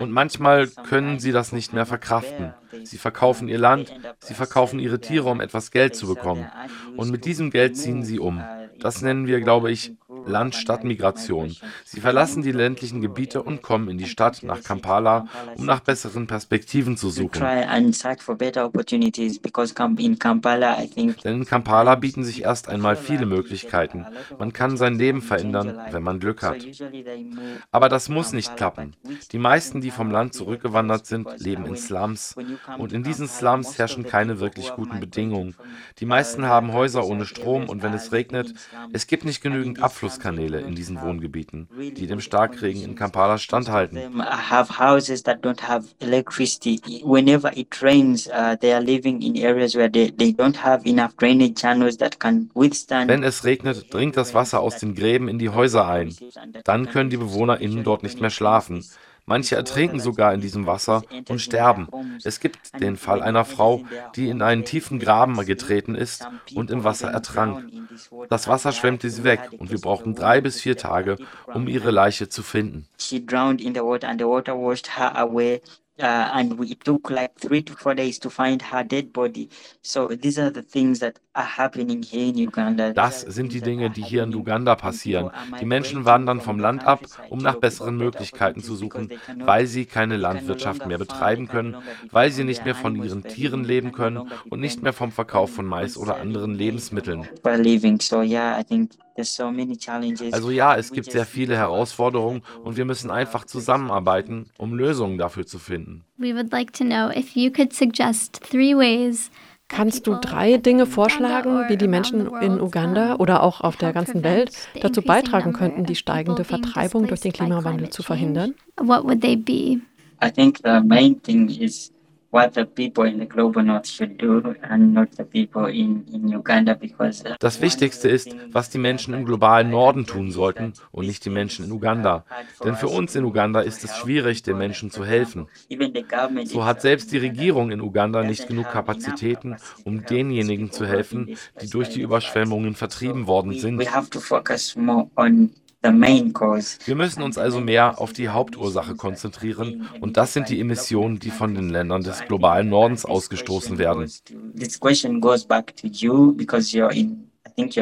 Speaker 10: Und manchmal können sie das nicht mehr verkraften. Sie verkaufen ihr Land, sie verkaufen ihre Tiere, um etwas Geld zu bekommen. Und mit diesem Geld ziehen sie um. Das nennen wir, glaube ich, Land-Stadt-Migration. Sie verlassen die ländlichen Gebiete und kommen in die Stadt nach Kampala, um nach besseren Perspektiven zu suchen. Denn in Kampala bieten sich erst einmal viele Möglichkeiten. Man kann sein Leben verändern, wenn man Glück hat. Aber das muss nicht klappen. Die meisten, die vom Land zurückgewandert sind, leben in Slums. Und in diesen Slums herrschen keine wirklich guten Bedingungen. Die meisten haben Häuser ohne Strom und wenn es regnet, es gibt nicht genügend Abfluss Abflusskanäle in diesen Wohngebieten, die dem Starkregen in Kampala standhalten. Uh, Wenn es regnet, dringt das Wasser aus den Gräben in die Häuser ein. Dann können die BewohnerInnen dort nicht mehr schlafen. Manche ertrinken sogar in diesem Wasser und sterben. Es gibt den Fall einer Frau, die in einen tiefen Graben getreten ist und im Wasser ertrank. Das Wasser schwemmte sie weg und wir brauchten drei bis vier Tage, um ihre Leiche zu finden. She drowned in the water and the water washed her away Uh, and we, it took like three to four days to find her dead body. So these are the things that are happening here in Uganda. Das sind die Dinge, die hier in Uganda passieren. Die Menschen wandern vom Land ab, um nach besseren Möglichkeiten zu suchen, weil sie keine Landwirtschaft mehr betreiben können, weil sie nicht mehr von ihren Tieren leben können und nicht mehr vom Verkauf von Mais oder anderen Lebensmitteln. So yeah, I think also ja, es gibt sehr viele Herausforderungen und wir müssen einfach zusammenarbeiten, um Lösungen dafür zu finden.
Speaker 11: Kannst du drei Dinge vorschlagen, wie die Menschen in Uganda oder auch auf der ganzen Welt dazu beitragen könnten, die steigende Vertreibung durch den Klimawandel zu verhindern? What would they be? I think the main thing is
Speaker 10: das Wichtigste ist, was die Menschen im globalen Norden tun sollten und nicht die Menschen in Uganda. Denn für uns in Uganda ist es schwierig, den Menschen zu helfen. So hat selbst die Regierung in Uganda nicht genug Kapazitäten, um denjenigen zu helfen, die durch die Überschwemmungen vertrieben worden sind. Wir müssen uns also mehr auf die Hauptursache konzentrieren und das sind die Emissionen, die von den Ländern des globalen Nordens ausgestoßen werden. Ich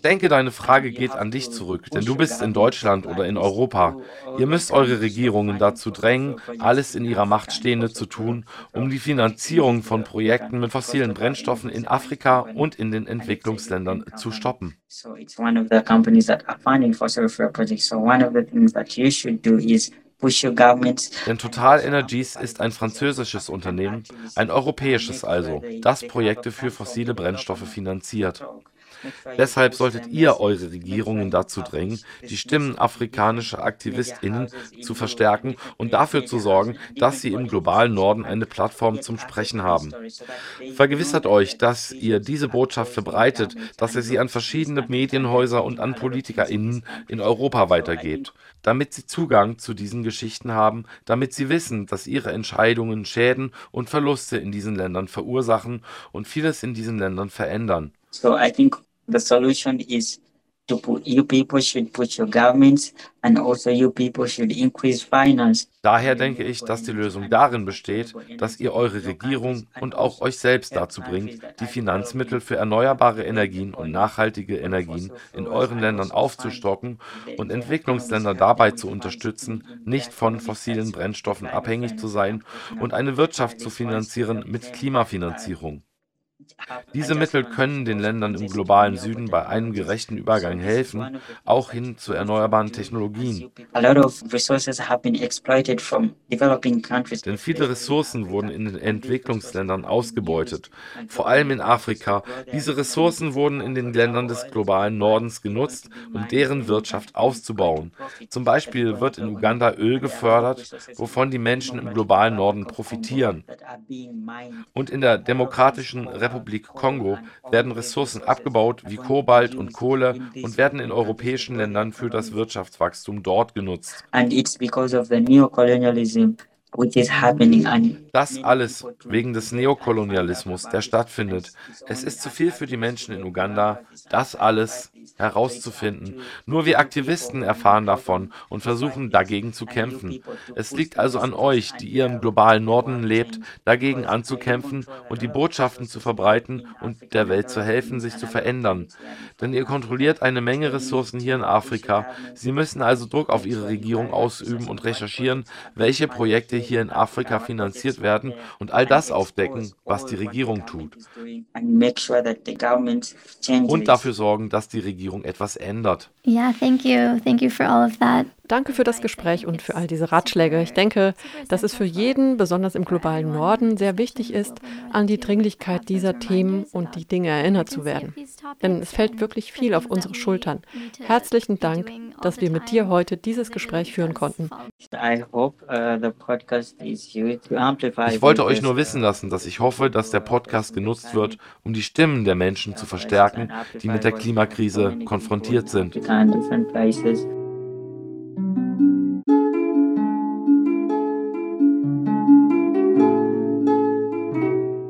Speaker 10: denke, deine Frage geht an dich zurück, denn du bist in Deutschland oder in Europa. Ihr müsst eure Regierungen dazu drängen, alles in ihrer Macht Stehende zu tun, um die Finanzierung von Projekten mit fossilen Brennstoffen in Afrika und in den Entwicklungsländern zu stoppen. So it's one of the companies that are funding fossil fuel projects. So one of the things that you should do is Denn Total Energies ist ein französisches Unternehmen, ein europäisches also, das Projekte für fossile Brennstoffe finanziert. Deshalb solltet ihr eure Regierungen dazu drängen, die Stimmen afrikanischer AktivistInnen zu verstärken und dafür zu sorgen, dass sie im globalen Norden eine Plattform zum Sprechen haben. Vergewissert euch, dass ihr diese Botschaft verbreitet, dass ihr sie an verschiedene Medienhäuser und an PolitikerInnen in Europa weitergebt, damit sie Zugang zu diesen Geschichten haben, damit sie wissen, dass ihre Entscheidungen Schäden und Verluste in diesen Ländern verursachen und vieles in diesen Ländern verändern.
Speaker 13: So I think the solution is to put, you people should put your governments and also you people should increase finance.
Speaker 10: Daher denke ich, dass die Lösung darin besteht, dass ihr eure Regierung und auch euch selbst dazu bringt, die Finanzmittel für erneuerbare Energien und nachhaltige Energien in euren Ländern aufzustocken und Entwicklungsländer dabei zu unterstützen, nicht von fossilen Brennstoffen abhängig zu sein und eine Wirtschaft zu finanzieren mit Klimafinanzierung. Diese Mittel können den Ländern im globalen Süden bei einem gerechten Übergang helfen, auch hin zu erneuerbaren Technologien. Denn viele Ressourcen wurden in den Entwicklungsländern ausgebeutet, vor allem in Afrika. Diese Ressourcen wurden in den Ländern des globalen Nordens genutzt, um deren Wirtschaft auszubauen. Zum Beispiel wird in Uganda Öl gefördert, wovon die Menschen im globalen Norden profitieren. Und in der Demokratischen Republik Kongo werden Ressourcen abgebaut wie Kobalt und Kohle und werden in europäischen Ländern für das Wirtschaftswachstum dort genutzt. Das alles wegen des Neokolonialismus, der stattfindet. Es ist zu viel für die Menschen in Uganda, das alles herauszufinden. Nur wir Aktivisten erfahren davon und versuchen dagegen zu kämpfen. Es liegt also an euch, die ihr im globalen Norden lebt, dagegen anzukämpfen und die Botschaften zu verbreiten und der Welt zu helfen, sich zu verändern. Denn ihr kontrolliert eine Menge Ressourcen hier in Afrika. Sie müssen also Druck auf ihre Regierung ausüben und recherchieren, welche Projekte hier in Afrika finanziert werden und all das aufdecken, was die Regierung tut. Und dafür sorgen, dass die Regierung etwas ändert.
Speaker 12: Yeah, thank you. Thank you for all of that.
Speaker 11: Danke für das Gespräch und für all diese Ratschläge. Ich denke, dass es für jeden, besonders im globalen Norden, sehr wichtig ist, an die Dringlichkeit dieser Themen und die Dinge erinnert zu werden. Denn es fällt wirklich viel auf unsere Schultern. Herzlichen Dank, dass wir mit dir heute dieses Gespräch führen konnten.
Speaker 13: Uh,
Speaker 10: ich wollte euch nur wissen lassen, dass ich hoffe, dass der Podcast genutzt wird, um die Stimmen der Menschen zu verstärken, die mit der Klimakrise konfrontiert sind.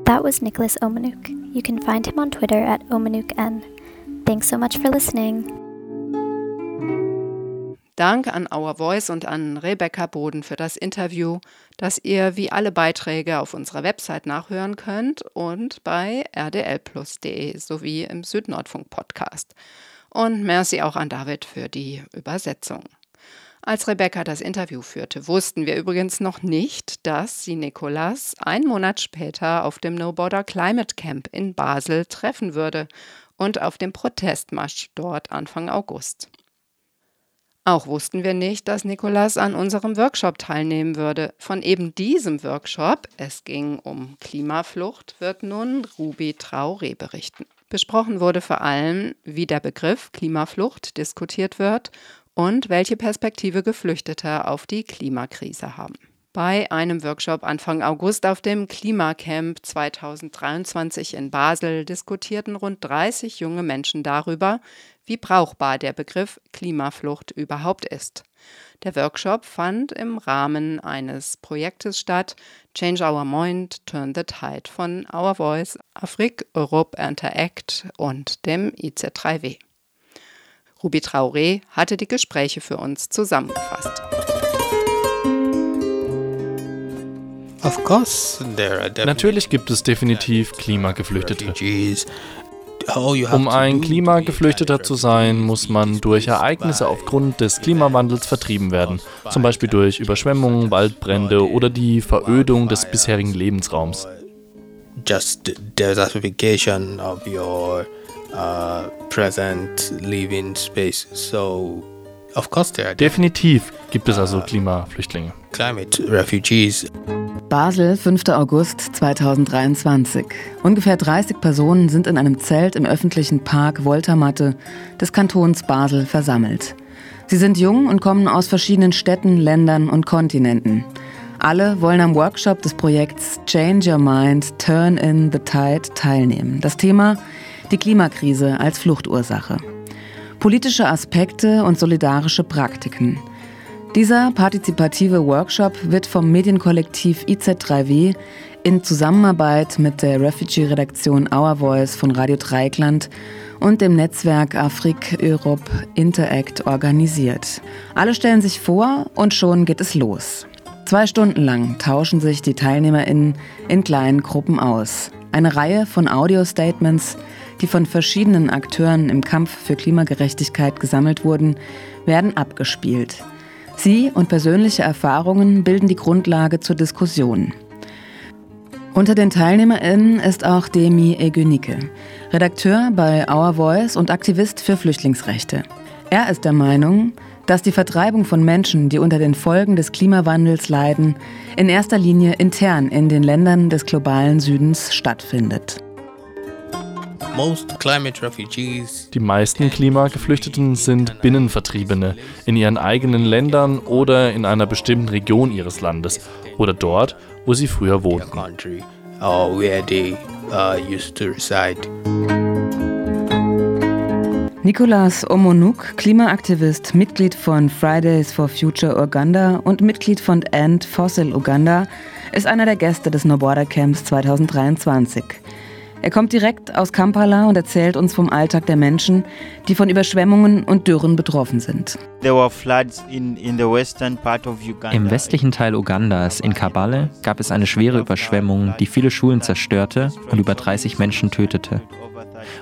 Speaker 12: That was Nicholas Omanuk. You can find him on Twitter at OmanukN. Thanks so much for listening.
Speaker 4: Dank an Our Voice und an Rebecca Boden für das Interview, das ihr wie alle Beiträge auf unserer Website nachhören könnt und bei rdlplus.de sowie im Südnordfunk Podcast. Und merci auch an David für die Übersetzung. Als Rebecca das Interview führte, wussten wir übrigens noch nicht, dass sie Nicolas einen Monat später auf dem No Border Climate Camp in Basel treffen würde und auf dem Protestmarsch dort Anfang August. Auch wussten wir nicht, dass Nicolas an unserem Workshop teilnehmen würde. Von eben diesem Workshop, es ging um Klimaflucht, wird nun Ruby Traoré berichten. Besprochen wurde vor allem, wie der Begriff Klimaflucht diskutiert wird und welche Perspektive Geflüchtete auf die Klimakrise haben. Bei einem Workshop Anfang August auf dem Klimacamp 2023 in Basel diskutierten rund 30 junge Menschen darüber, wie brauchbar der Begriff Klimaflucht überhaupt ist. Der Workshop fand im Rahmen eines Projektes statt, Change Our Mind, Turn the Tide von Our Voice, Afrik, Europe Interact und dem IC3W. Ruby Traoré hatte die Gespräche für uns zusammengefasst.
Speaker 14: Natürlich gibt es definitiv Klimageflüchtete. Um ein Klimageflüchteter zu sein, muss man durch Ereignisse aufgrund des Klimawandels vertrieben werden, zum Beispiel durch Überschwemmungen, Waldbrände oder die Verödung des bisherigen Lebensraums.
Speaker 15: Just desertification of your uh, present living space. So
Speaker 14: Definitiv gibt es also Klimaflüchtlinge.
Speaker 15: Climate refugees.
Speaker 7: Basel, 5. August 2023. Ungefähr 30 Personen sind in einem Zelt im öffentlichen Park Voltermatte des Kantons Basel versammelt. Sie sind jung und kommen aus verschiedenen Städten, Ländern und Kontinenten. Alle wollen am Workshop des Projekts Change Your Mind, Turn in the Tide teilnehmen. Das Thema die Klimakrise als Fluchtursache. Politische Aspekte und solidarische Praktiken. Dieser partizipative Workshop wird vom Medienkollektiv IZ3W in Zusammenarbeit mit der Refugee-Redaktion Our Voice von Radio Dreikland und dem Netzwerk Afrik Europe Interact organisiert. Alle stellen sich vor und schon geht es los. Zwei Stunden lang tauschen sich die TeilnehmerInnen in kleinen Gruppen aus. Eine Reihe von Audio-Statements, die von verschiedenen Akteuren im Kampf für Klimagerechtigkeit gesammelt wurden, werden abgespielt. Sie und persönliche Erfahrungen bilden die Grundlage zur Diskussion. Unter den TeilnehmerInnen ist auch Demi Egünike, Redakteur bei Our Voice und Aktivist für Flüchtlingsrechte. Er ist der Meinung, dass die Vertreibung von Menschen, die unter den Folgen des Klimawandels leiden, in erster Linie intern in den Ländern des globalen Südens stattfindet.
Speaker 14: Die meisten Klimageflüchteten sind Binnenvertriebene in ihren eigenen Ländern oder in einer bestimmten Region ihres Landes oder dort, wo sie früher wohnten.
Speaker 7: Nicolas Omonuk, Klimaaktivist, Mitglied von Fridays for Future Uganda und Mitglied von End Fossil Uganda, ist einer der Gäste des No Border Camps 2023. Er kommt direkt aus Kampala und erzählt uns vom Alltag der Menschen, die von Überschwemmungen und Dürren betroffen sind.
Speaker 16: Im westlichen Teil Ugandas, in Kabale, gab es eine schwere Überschwemmung, die viele Schulen zerstörte und über 30 Menschen tötete.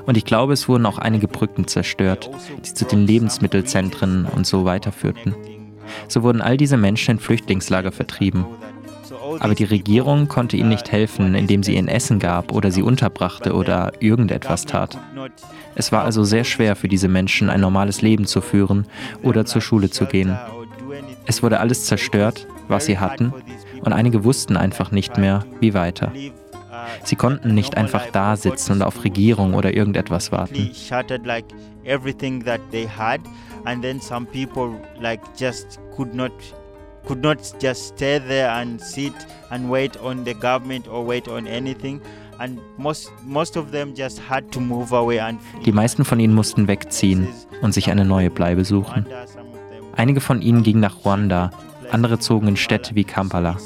Speaker 16: Und ich glaube, es wurden auch einige Brücken zerstört, die zu den Lebensmittelzentren und so weiterführten. So wurden all diese Menschen in Flüchtlingslager vertrieben. Aber die Regierung konnte ihnen nicht helfen, indem sie ihnen Essen gab oder sie unterbrachte oder irgendetwas tat. Es war also sehr schwer für diese Menschen, ein normales Leben zu führen oder zur Schule zu gehen. Es wurde alles zerstört, was sie hatten, und einige wussten einfach nicht mehr, wie weiter. Sie konnten nicht einfach da sitzen und auf Regierung oder irgendetwas warten. could not just stay there and sit and wait on the government or wait on anything. Die meisten von ihnen mussten wegziehen und sich eine neue Bleibe suchen. Einige von ihnen gingen nach Ruanda, andere zogen in Städte wie Kampala.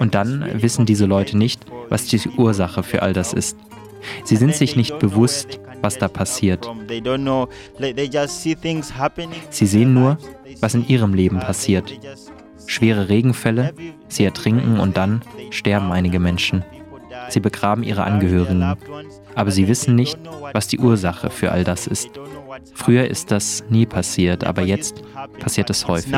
Speaker 16: Und dann wissen diese Leute nicht, was die Ursache für all das ist. Sie sind sich nicht bewusst, was da passiert. Sie sehen nur, was in ihrem Leben passiert. Schwere Regenfälle, sie ertrinken und dann sterben einige Menschen. Sie begraben ihre Angehörigen, aber sie wissen nicht, was die Ursache für all das ist. Früher ist das nie passiert, aber jetzt passiert es häufig.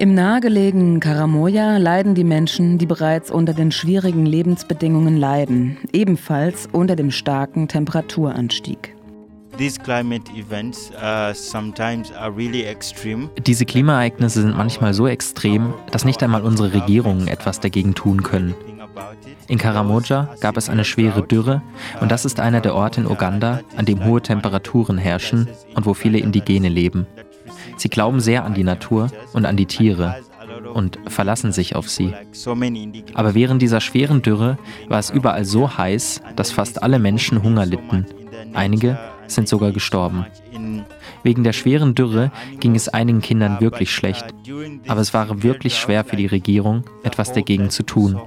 Speaker 7: Im nahegelegenen Karamoja leiden die Menschen, die bereits unter den schwierigen Lebensbedingungen leiden, ebenfalls unter dem starken Temperaturanstieg.
Speaker 16: Uh, Diese Klimaereignisse sind manchmal so extrem, dass nicht einmal unsere Regierungen etwas dagegen tun können. In Karamoja gab es eine schwere Dürre und das ist einer der Orte in Uganda, an dem hohe Temperaturen herrschen und wo viele Indigene leben. Sie glauben sehr an die Natur und an die Tiere und verlassen sich auf sie. Aber während dieser schweren Dürre war es überall so heiß, dass fast alle Menschen Hunger litten. Einige sind sogar gestorben. Wegen der schweren Dürre ging es einigen Kindern wirklich schlecht, aber es war wirklich schwer für die Regierung, etwas dagegen zu tun.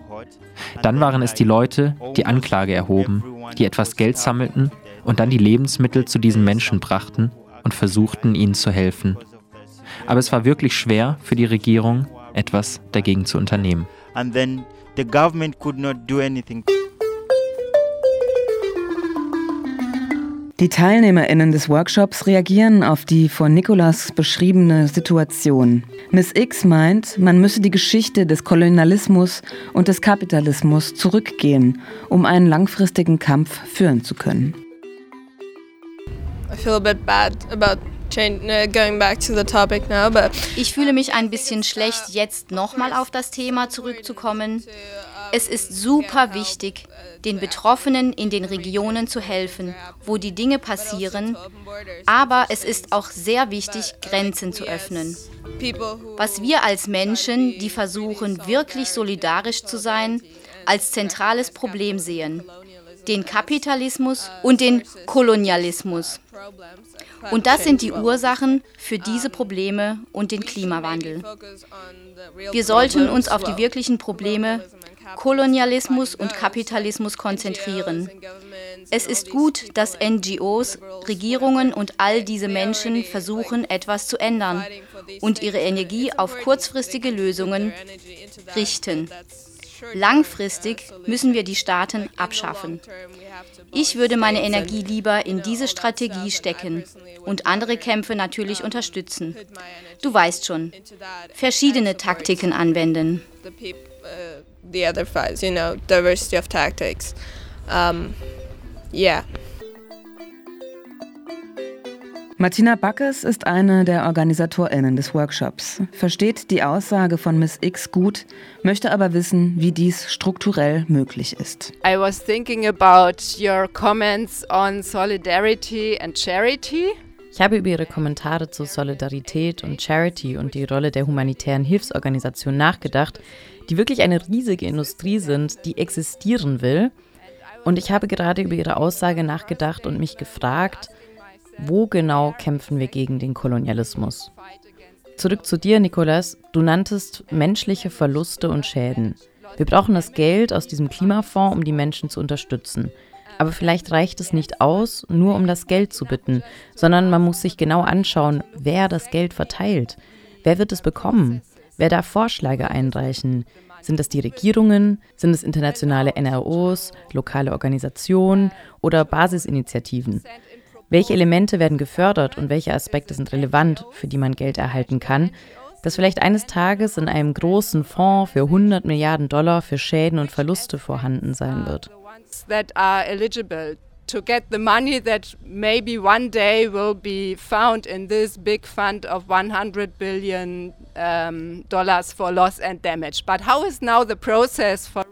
Speaker 16: Dann waren es die Leute, die Anklage erhoben, die etwas Geld sammelten und dann die Lebensmittel zu diesen Menschen brachten und versuchten, ihnen zu helfen. Aber es war wirklich schwer für die Regierung, etwas dagegen zu unternehmen. And then the government could not do anything.
Speaker 7: Die TeilnehmerInnen des Workshops reagieren auf die von Nicolas beschriebene Situation. Miss X meint, man müsse die Geschichte des Kolonialismus und des Kapitalismus zurückgehen, um einen langfristigen Kampf führen zu können.
Speaker 17: I feel a bit bad about ich fühle mich ein bisschen schlecht, jetzt nochmal auf das Thema zurückzukommen. Es ist super wichtig, den Betroffenen in den Regionen zu helfen, wo die Dinge passieren, aber es ist auch sehr wichtig, Grenzen zu öffnen. Was wir als Menschen, die versuchen, wirklich solidarisch zu sein, als zentrales Problem sehen. Den Kapitalismus und den Kolonialismus. Und das sind die Ursachen für diese Probleme und den Klimawandel. Wir sollten uns auf die wirklichen Probleme Kolonialismus und Kapitalismus konzentrieren. Es ist gut, dass NGOs, Regierungen und all diese Menschen versuchen, etwas zu ändern und ihre Energie auf kurzfristige Lösungen richten. Langfristig müssen wir die Staaten abschaffen. Ich würde meine Energie lieber in diese Strategie stecken und andere Kämpfe natürlich unterstützen. Du weißt schon, verschiedene Taktiken anwenden.
Speaker 18: The other files, you know, diversity of tactics. Um, yeah.
Speaker 7: Martina Backes ist eine der OrganisatorInnen des Workshops, versteht die Aussage von Miss X gut, möchte aber wissen, wie dies strukturell möglich ist.
Speaker 19: I was thinking about your comments on solidarity and charity.
Speaker 20: Ich habe über Ihre Kommentare zu Solidarität und Charity und die Rolle der humanitären Hilfsorganisation nachgedacht, die wirklich eine riesige Industrie sind, die existieren will. Und ich habe gerade über Ihre Aussage nachgedacht und mich gefragt, wo genau kämpfen wir gegen den Kolonialismus? Zurück zu dir, Nicolas. Du nanntest menschliche Verluste und Schäden. Wir brauchen das Geld aus diesem Klimafonds, um die Menschen zu unterstützen. Aber vielleicht reicht es nicht aus, nur um das Geld zu bitten, sondern man muss sich genau anschauen, wer das Geld verteilt. Wer wird es bekommen? Wer darf Vorschläge einreichen? Sind es die Regierungen? Sind es internationale NROs, lokale Organisationen oder Basisinitiativen? Welche Elemente werden gefördert und welche Aspekte sind relevant, für die man Geld erhalten kann, dass vielleicht eines Tages in einem großen Fonds für 100 Milliarden Dollar für Schäden und Verluste vorhanden sein wird.
Speaker 19: To get the money that maybe one day will be found in this big fund of 100 billion um, dollars for loss and damage. But how is now the process for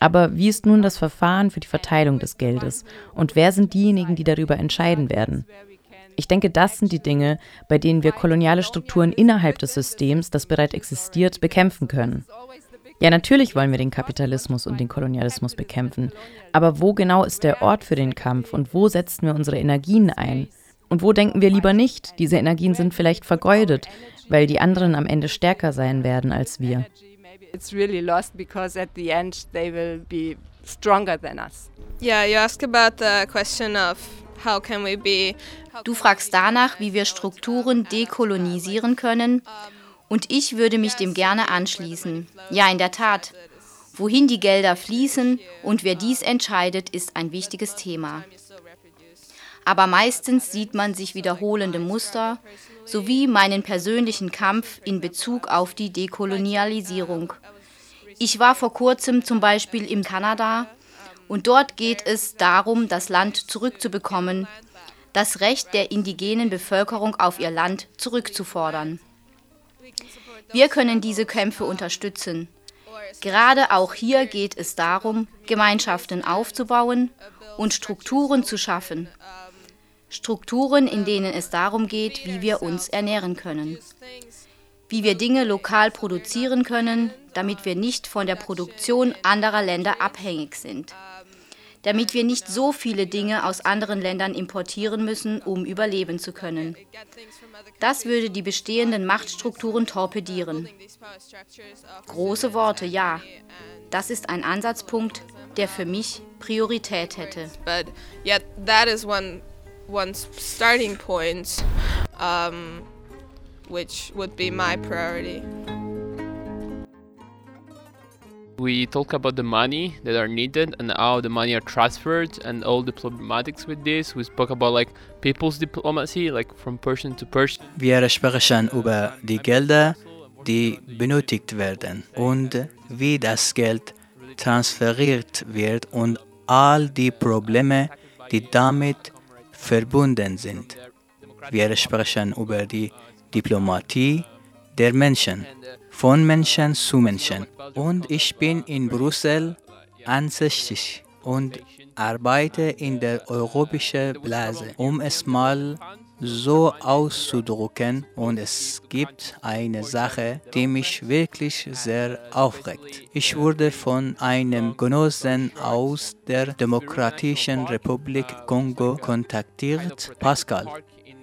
Speaker 20: aber wie ist nun das Verfahren für die Verteilung des Geldes? Und wer sind diejenigen, die darüber entscheiden werden? Ich denke, das sind die Dinge, bei denen wir koloniale Strukturen innerhalb des Systems, das bereits existiert, bekämpfen können. Ja, natürlich wollen wir den Kapitalismus und den Kolonialismus bekämpfen. Aber wo genau ist der Ort für den Kampf und wo setzen wir unsere Energien ein? Und wo denken wir lieber nicht, diese Energien sind vielleicht vergeudet, weil die anderen am Ende stärker sein werden als wir?
Speaker 19: it's really lost because at the end they will be stronger than us.
Speaker 18: Yeah, you ask about the question of how can we be
Speaker 17: Du fragst danach, wie wir Strukturen dekolonisieren können, und ich würde mich dem gerne anschließen. Ja, in der Tat. Wohin die Gelder fließen und wer dies entscheidet, ist ein wichtiges Thema. Aber meistens sieht man sich wiederholende Muster sowie meinen persönlichen Kampf in Bezug auf die Dekolonialisierung. Ich war vor kurzem zum Beispiel in Kanada und dort geht es darum, das Land zurückzubekommen, das Recht der indigenen Bevölkerung auf ihr Land zurückzufordern. Wir können diese Kämpfe unterstützen. Gerade auch hier geht es darum, Gemeinschaften aufzubauen und Strukturen zu schaffen, Strukturen, in denen es darum geht, wie wir uns ernähren können, wie wir Dinge lokal produzieren können, damit wir nicht von der Produktion anderer Länder abhängig sind, damit wir nicht so viele Dinge aus anderen Ländern importieren müssen, um überleben zu können. Das würde die bestehenden Machtstrukturen torpedieren. Große Worte, ja. Das ist ein Ansatzpunkt, der für mich Priorität hätte.
Speaker 18: Which would be my priority.
Speaker 21: We talk about the money that are needed and how the money are transferred and all the problematics with this. We spoke about like people's diplomacy, like from person to person.
Speaker 15: Wir sprechen über die Gelder, die benötigt werden und wie das Geld transferiert wird und all die Probleme, die damit verbunden sind. Wir sprechen über die Diplomatie der Menschen, von Menschen zu Menschen. Und ich bin in Brüssel ansässig und arbeite in der europäischen Blase, um es mal so auszudrücken. Und es gibt eine Sache, die mich wirklich sehr aufregt. Ich wurde von einem Genossen aus der Demokratischen Republik Kongo kontaktiert, Pascal.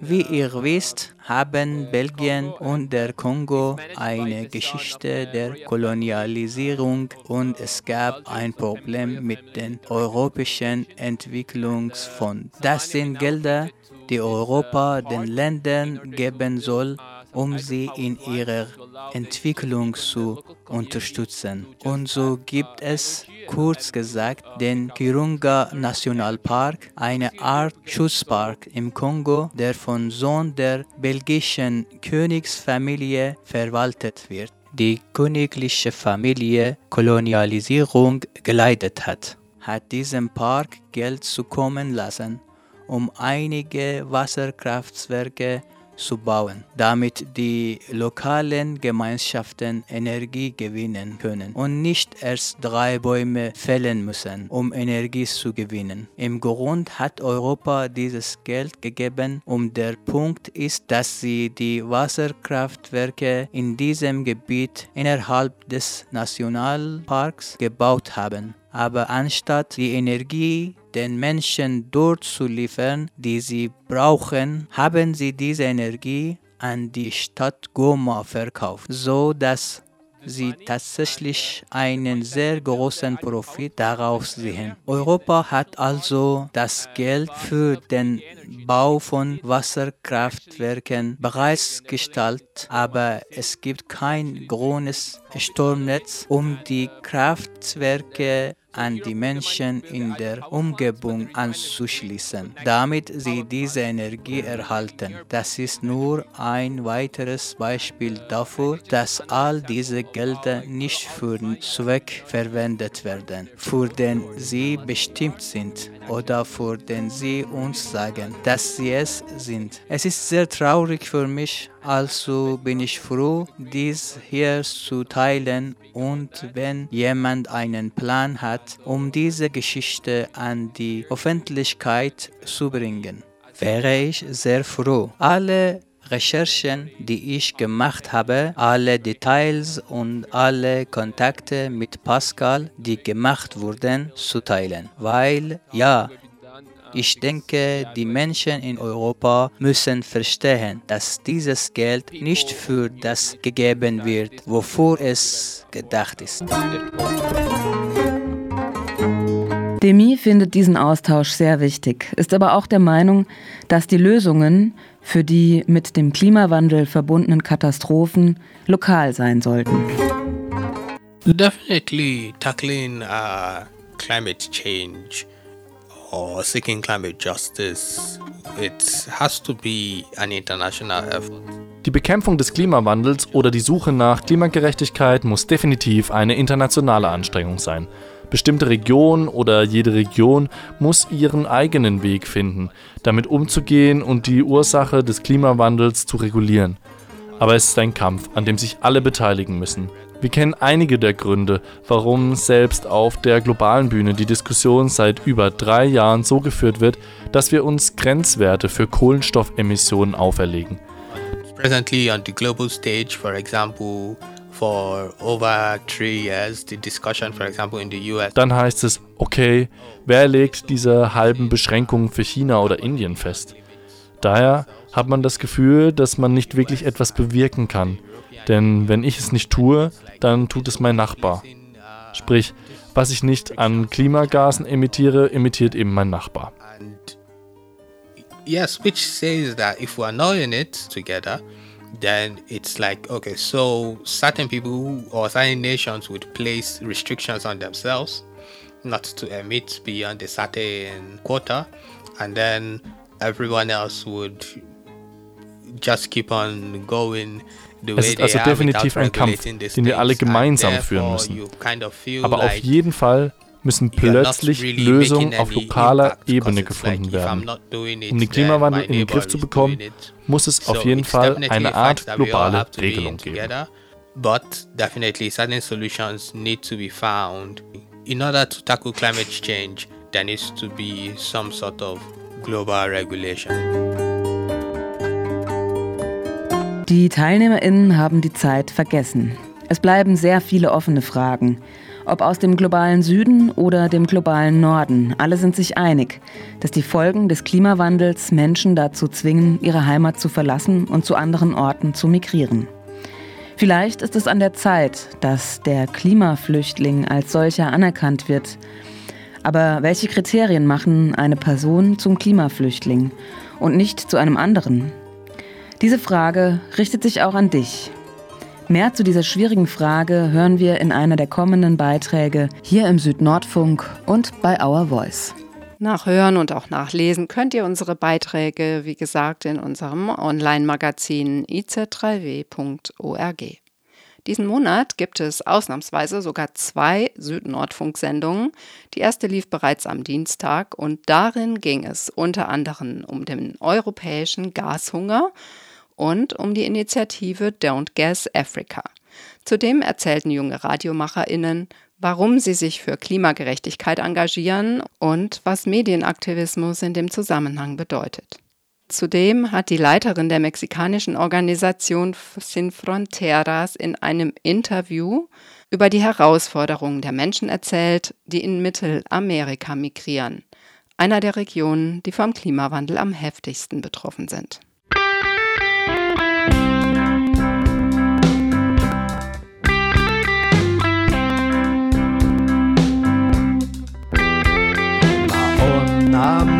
Speaker 15: Wie ihr wisst, haben Belgien und der Kongo eine Geschichte der Kolonialisierung und es gab ein Problem mit dem Europäischen Entwicklungsfonds. Das sind Gelder, die Europa den Ländern geben soll, um sie in ihrer Entwicklung zu unterstützen. Und so gibt es, kurz gesagt, den Kirunga Nationalpark, eine Art Schutzpark im Kongo, der von Sohn der belgischen Königsfamilie verwaltet wird, die königliche Familie Kolonialisierung geleitet hat, hat diesem Park Geld zukommen lassen, um einige Wasserkraftwerke zu bauen, damit die lokalen Gemeinschaften Energie gewinnen können und nicht erst drei Bäume fällen müssen, um Energie zu gewinnen. Im Grund hat Europa dieses Geld gegeben und der Punkt ist, dass sie die Wasserkraftwerke in diesem Gebiet innerhalb des Nationalparks gebaut haben. Aber anstatt die Energie den Menschen dort zu liefern, die sie brauchen, haben sie diese Energie an die Stadt Goma verkauft, so dass sie tatsächlich einen sehr großen Profit daraus sehen. Europa hat also das Geld für den Bau von Wasserkraftwerken bereitgestellt, aber es gibt kein grünes Stromnetz, um die Kraftwerke an die Menschen in der Umgebung anzuschließen, damit sie diese Energie erhalten. Das ist nur ein weiteres Beispiel dafür, dass all diese Gelder nicht für den Zweck verwendet werden, für den sie bestimmt sind oder für den sie uns sagen, dass sie es sind. Es ist sehr traurig für mich, also bin ich froh, dies hier zu teilen und wenn jemand einen Plan hat, um diese Geschichte an die Öffentlichkeit zu bringen, wäre ich sehr froh. Alle Recherchen, die ich gemacht habe, alle Details und alle Kontakte mit Pascal, die gemacht wurden, zu teilen. Weil ja, ich denke, die Menschen in Europa müssen verstehen, dass dieses Geld nicht für das gegeben wird, wofür es gedacht ist.
Speaker 7: Demi findet diesen Austausch sehr wichtig, ist aber auch der Meinung, dass die Lösungen für die mit dem Klimawandel verbundenen Katastrophen lokal sein sollten.
Speaker 22: Definitely tackling uh, climate change or seeking climate justice, it has to be an international effort.
Speaker 14: Die Bekämpfung des Klimawandels oder die Suche nach Klimagerechtigkeit muss definitiv eine internationale Anstrengung sein. Bestimmte Regionen oder jede Region muss ihren eigenen Weg finden, damit umzugehen und die Ursache des Klimawandels zu regulieren. Aber es ist ein Kampf, an dem sich alle beteiligen müssen. Wir kennen einige der Gründe, warum selbst auf der globalen Bühne die Diskussion seit über drei Jahren so geführt wird, dass wir uns Grenzwerte für Kohlenstoffemissionen auferlegen.
Speaker 22: Presently on the global stage, for example, for over three years, the discussion, for example, in the US.
Speaker 14: Dann heißt es, okay, wer legt diese halben Beschränkungen für China oder Indien fest? Daher hat man das Gefühl, dass man nicht wirklich etwas bewirken kann. Denn wenn ich es nicht tue, dann tut es mein Nachbar. Sprich, was ich nicht an Klimagasen emittiere, emittiert eben mein Nachbar.
Speaker 22: Yes, which says that if we are not in it together, then it's like okay, so certain people or certain nations would place restrictions on themselves not to emit beyond a certain quota, and then everyone else would just keep on going
Speaker 14: Es ist also definitiv ein Kampf, den wir alle gemeinsam führen müssen. Aber auf jeden Fall müssen plötzlich Lösungen auf lokaler Ebene gefunden werden. Um den Klimawandel in den Griff zu bekommen, muss es auf jeden Fall eine Art globale Regelung geben.
Speaker 22: But definitely certain solutions need to be found. In order to tackle climate change, there needs to be some sort of global regulation.
Speaker 7: Die TeilnehmerInnen haben die Zeit vergessen. Es bleiben sehr viele offene Fragen. Ob aus dem globalen Süden oder dem globalen Norden, alle sind sich einig, dass die Folgen des Klimawandels Menschen dazu zwingen, ihre Heimat zu verlassen und zu anderen Orten zu migrieren. Vielleicht ist es an der Zeit, dass der Klimaflüchtling als solcher anerkannt wird. Aber welche Kriterien machen eine Person zum Klimaflüchtling und nicht zu einem anderen? Diese Frage richtet sich auch an dich. Mehr zu dieser schwierigen Frage hören wir in einer der kommenden Beiträge hier im Südnordfunk und bei Our Voice.
Speaker 4: Nachhören und auch nachlesen könnt ihr unsere Beiträge, wie gesagt, in unserem Online-Magazin iz3w.org. Diesen Monat gibt es ausnahmsweise sogar zwei Süd-Nordfunk-Sendungen. Die erste lief bereits am Dienstag und darin ging es unter anderem um den europäischen Gashunger und um die Initiative Don't Gas Africa. Zudem erzählten junge RadiomacherInnen, warum sie sich für Klimagerechtigkeit engagieren und was Medienaktivismus in dem Zusammenhang bedeutet. Zudem hat die Leiterin der mexikanischen Organisation Sin Fronteras in einem Interview über die Herausforderungen der Menschen erzählt, die in Mittelamerika migrieren, einer der Regionen, die vom Klimawandel am heftigsten betroffen sind.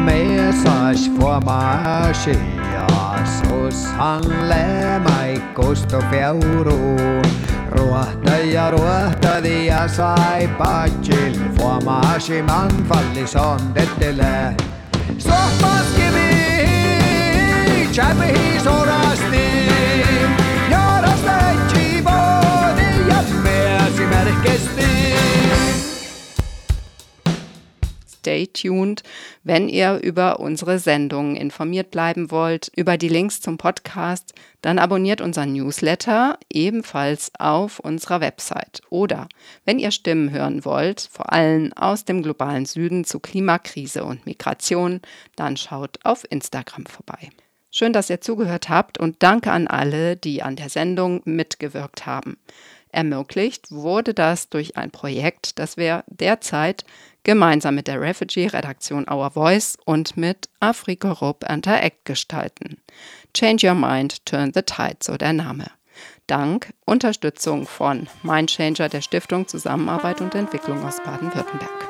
Speaker 23: metsas formaasias Susanne maikustu fjauru Ruohtaja ruohtadi ja sai patsil Formaasi man fallis on tetele Sohvaskivi voodi ja measi märkesti
Speaker 4: stay tuned, wenn ihr über unsere Sendungen informiert bleiben wollt, über die Links zum Podcast, dann abonniert unseren Newsletter ebenfalls auf unserer Website. Oder wenn ihr Stimmen hören wollt, vor allem aus dem globalen Süden zu Klimakrise und Migration, dann schaut auf Instagram vorbei. Schön, dass ihr zugehört habt und danke an alle, die an der Sendung mitgewirkt haben. Ermöglicht wurde das durch ein Projekt, das wir derzeit gemeinsam mit der Refugee-Redaktion Our Voice und mit Afrikorup Interact gestalten. Change Your Mind, Turn the Tide, so der Name. Dank Unterstützung von Mindchanger der Stiftung Zusammenarbeit und Entwicklung aus Baden-Württemberg.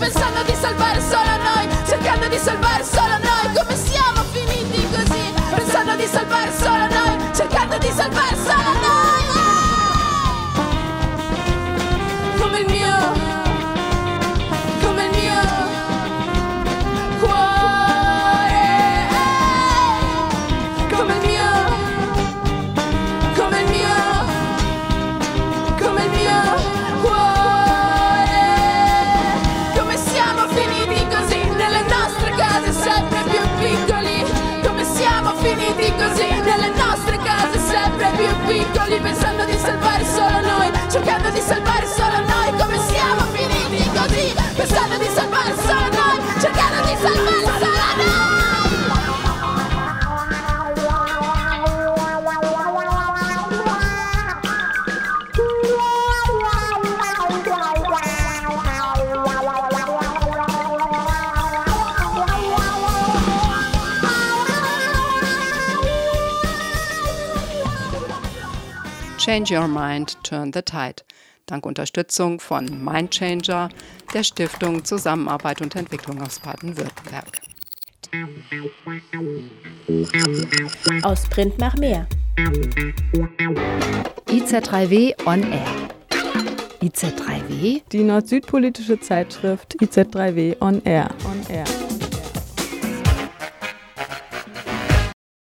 Speaker 4: pensando di salvare solo noi, cercando di salvare solo noi, Change Your Mind, Turn the Tide. dank Unterstützung von Mindchanger, der Stiftung Zusammenarbeit und Entwicklung aus Baden-Württemberg.
Speaker 24: Aus Print nach mehr.
Speaker 4: IZ3W on Air. IZ3W?
Speaker 3: Die nord-süd-politische Zeitschrift IZ3W on Air. On Air.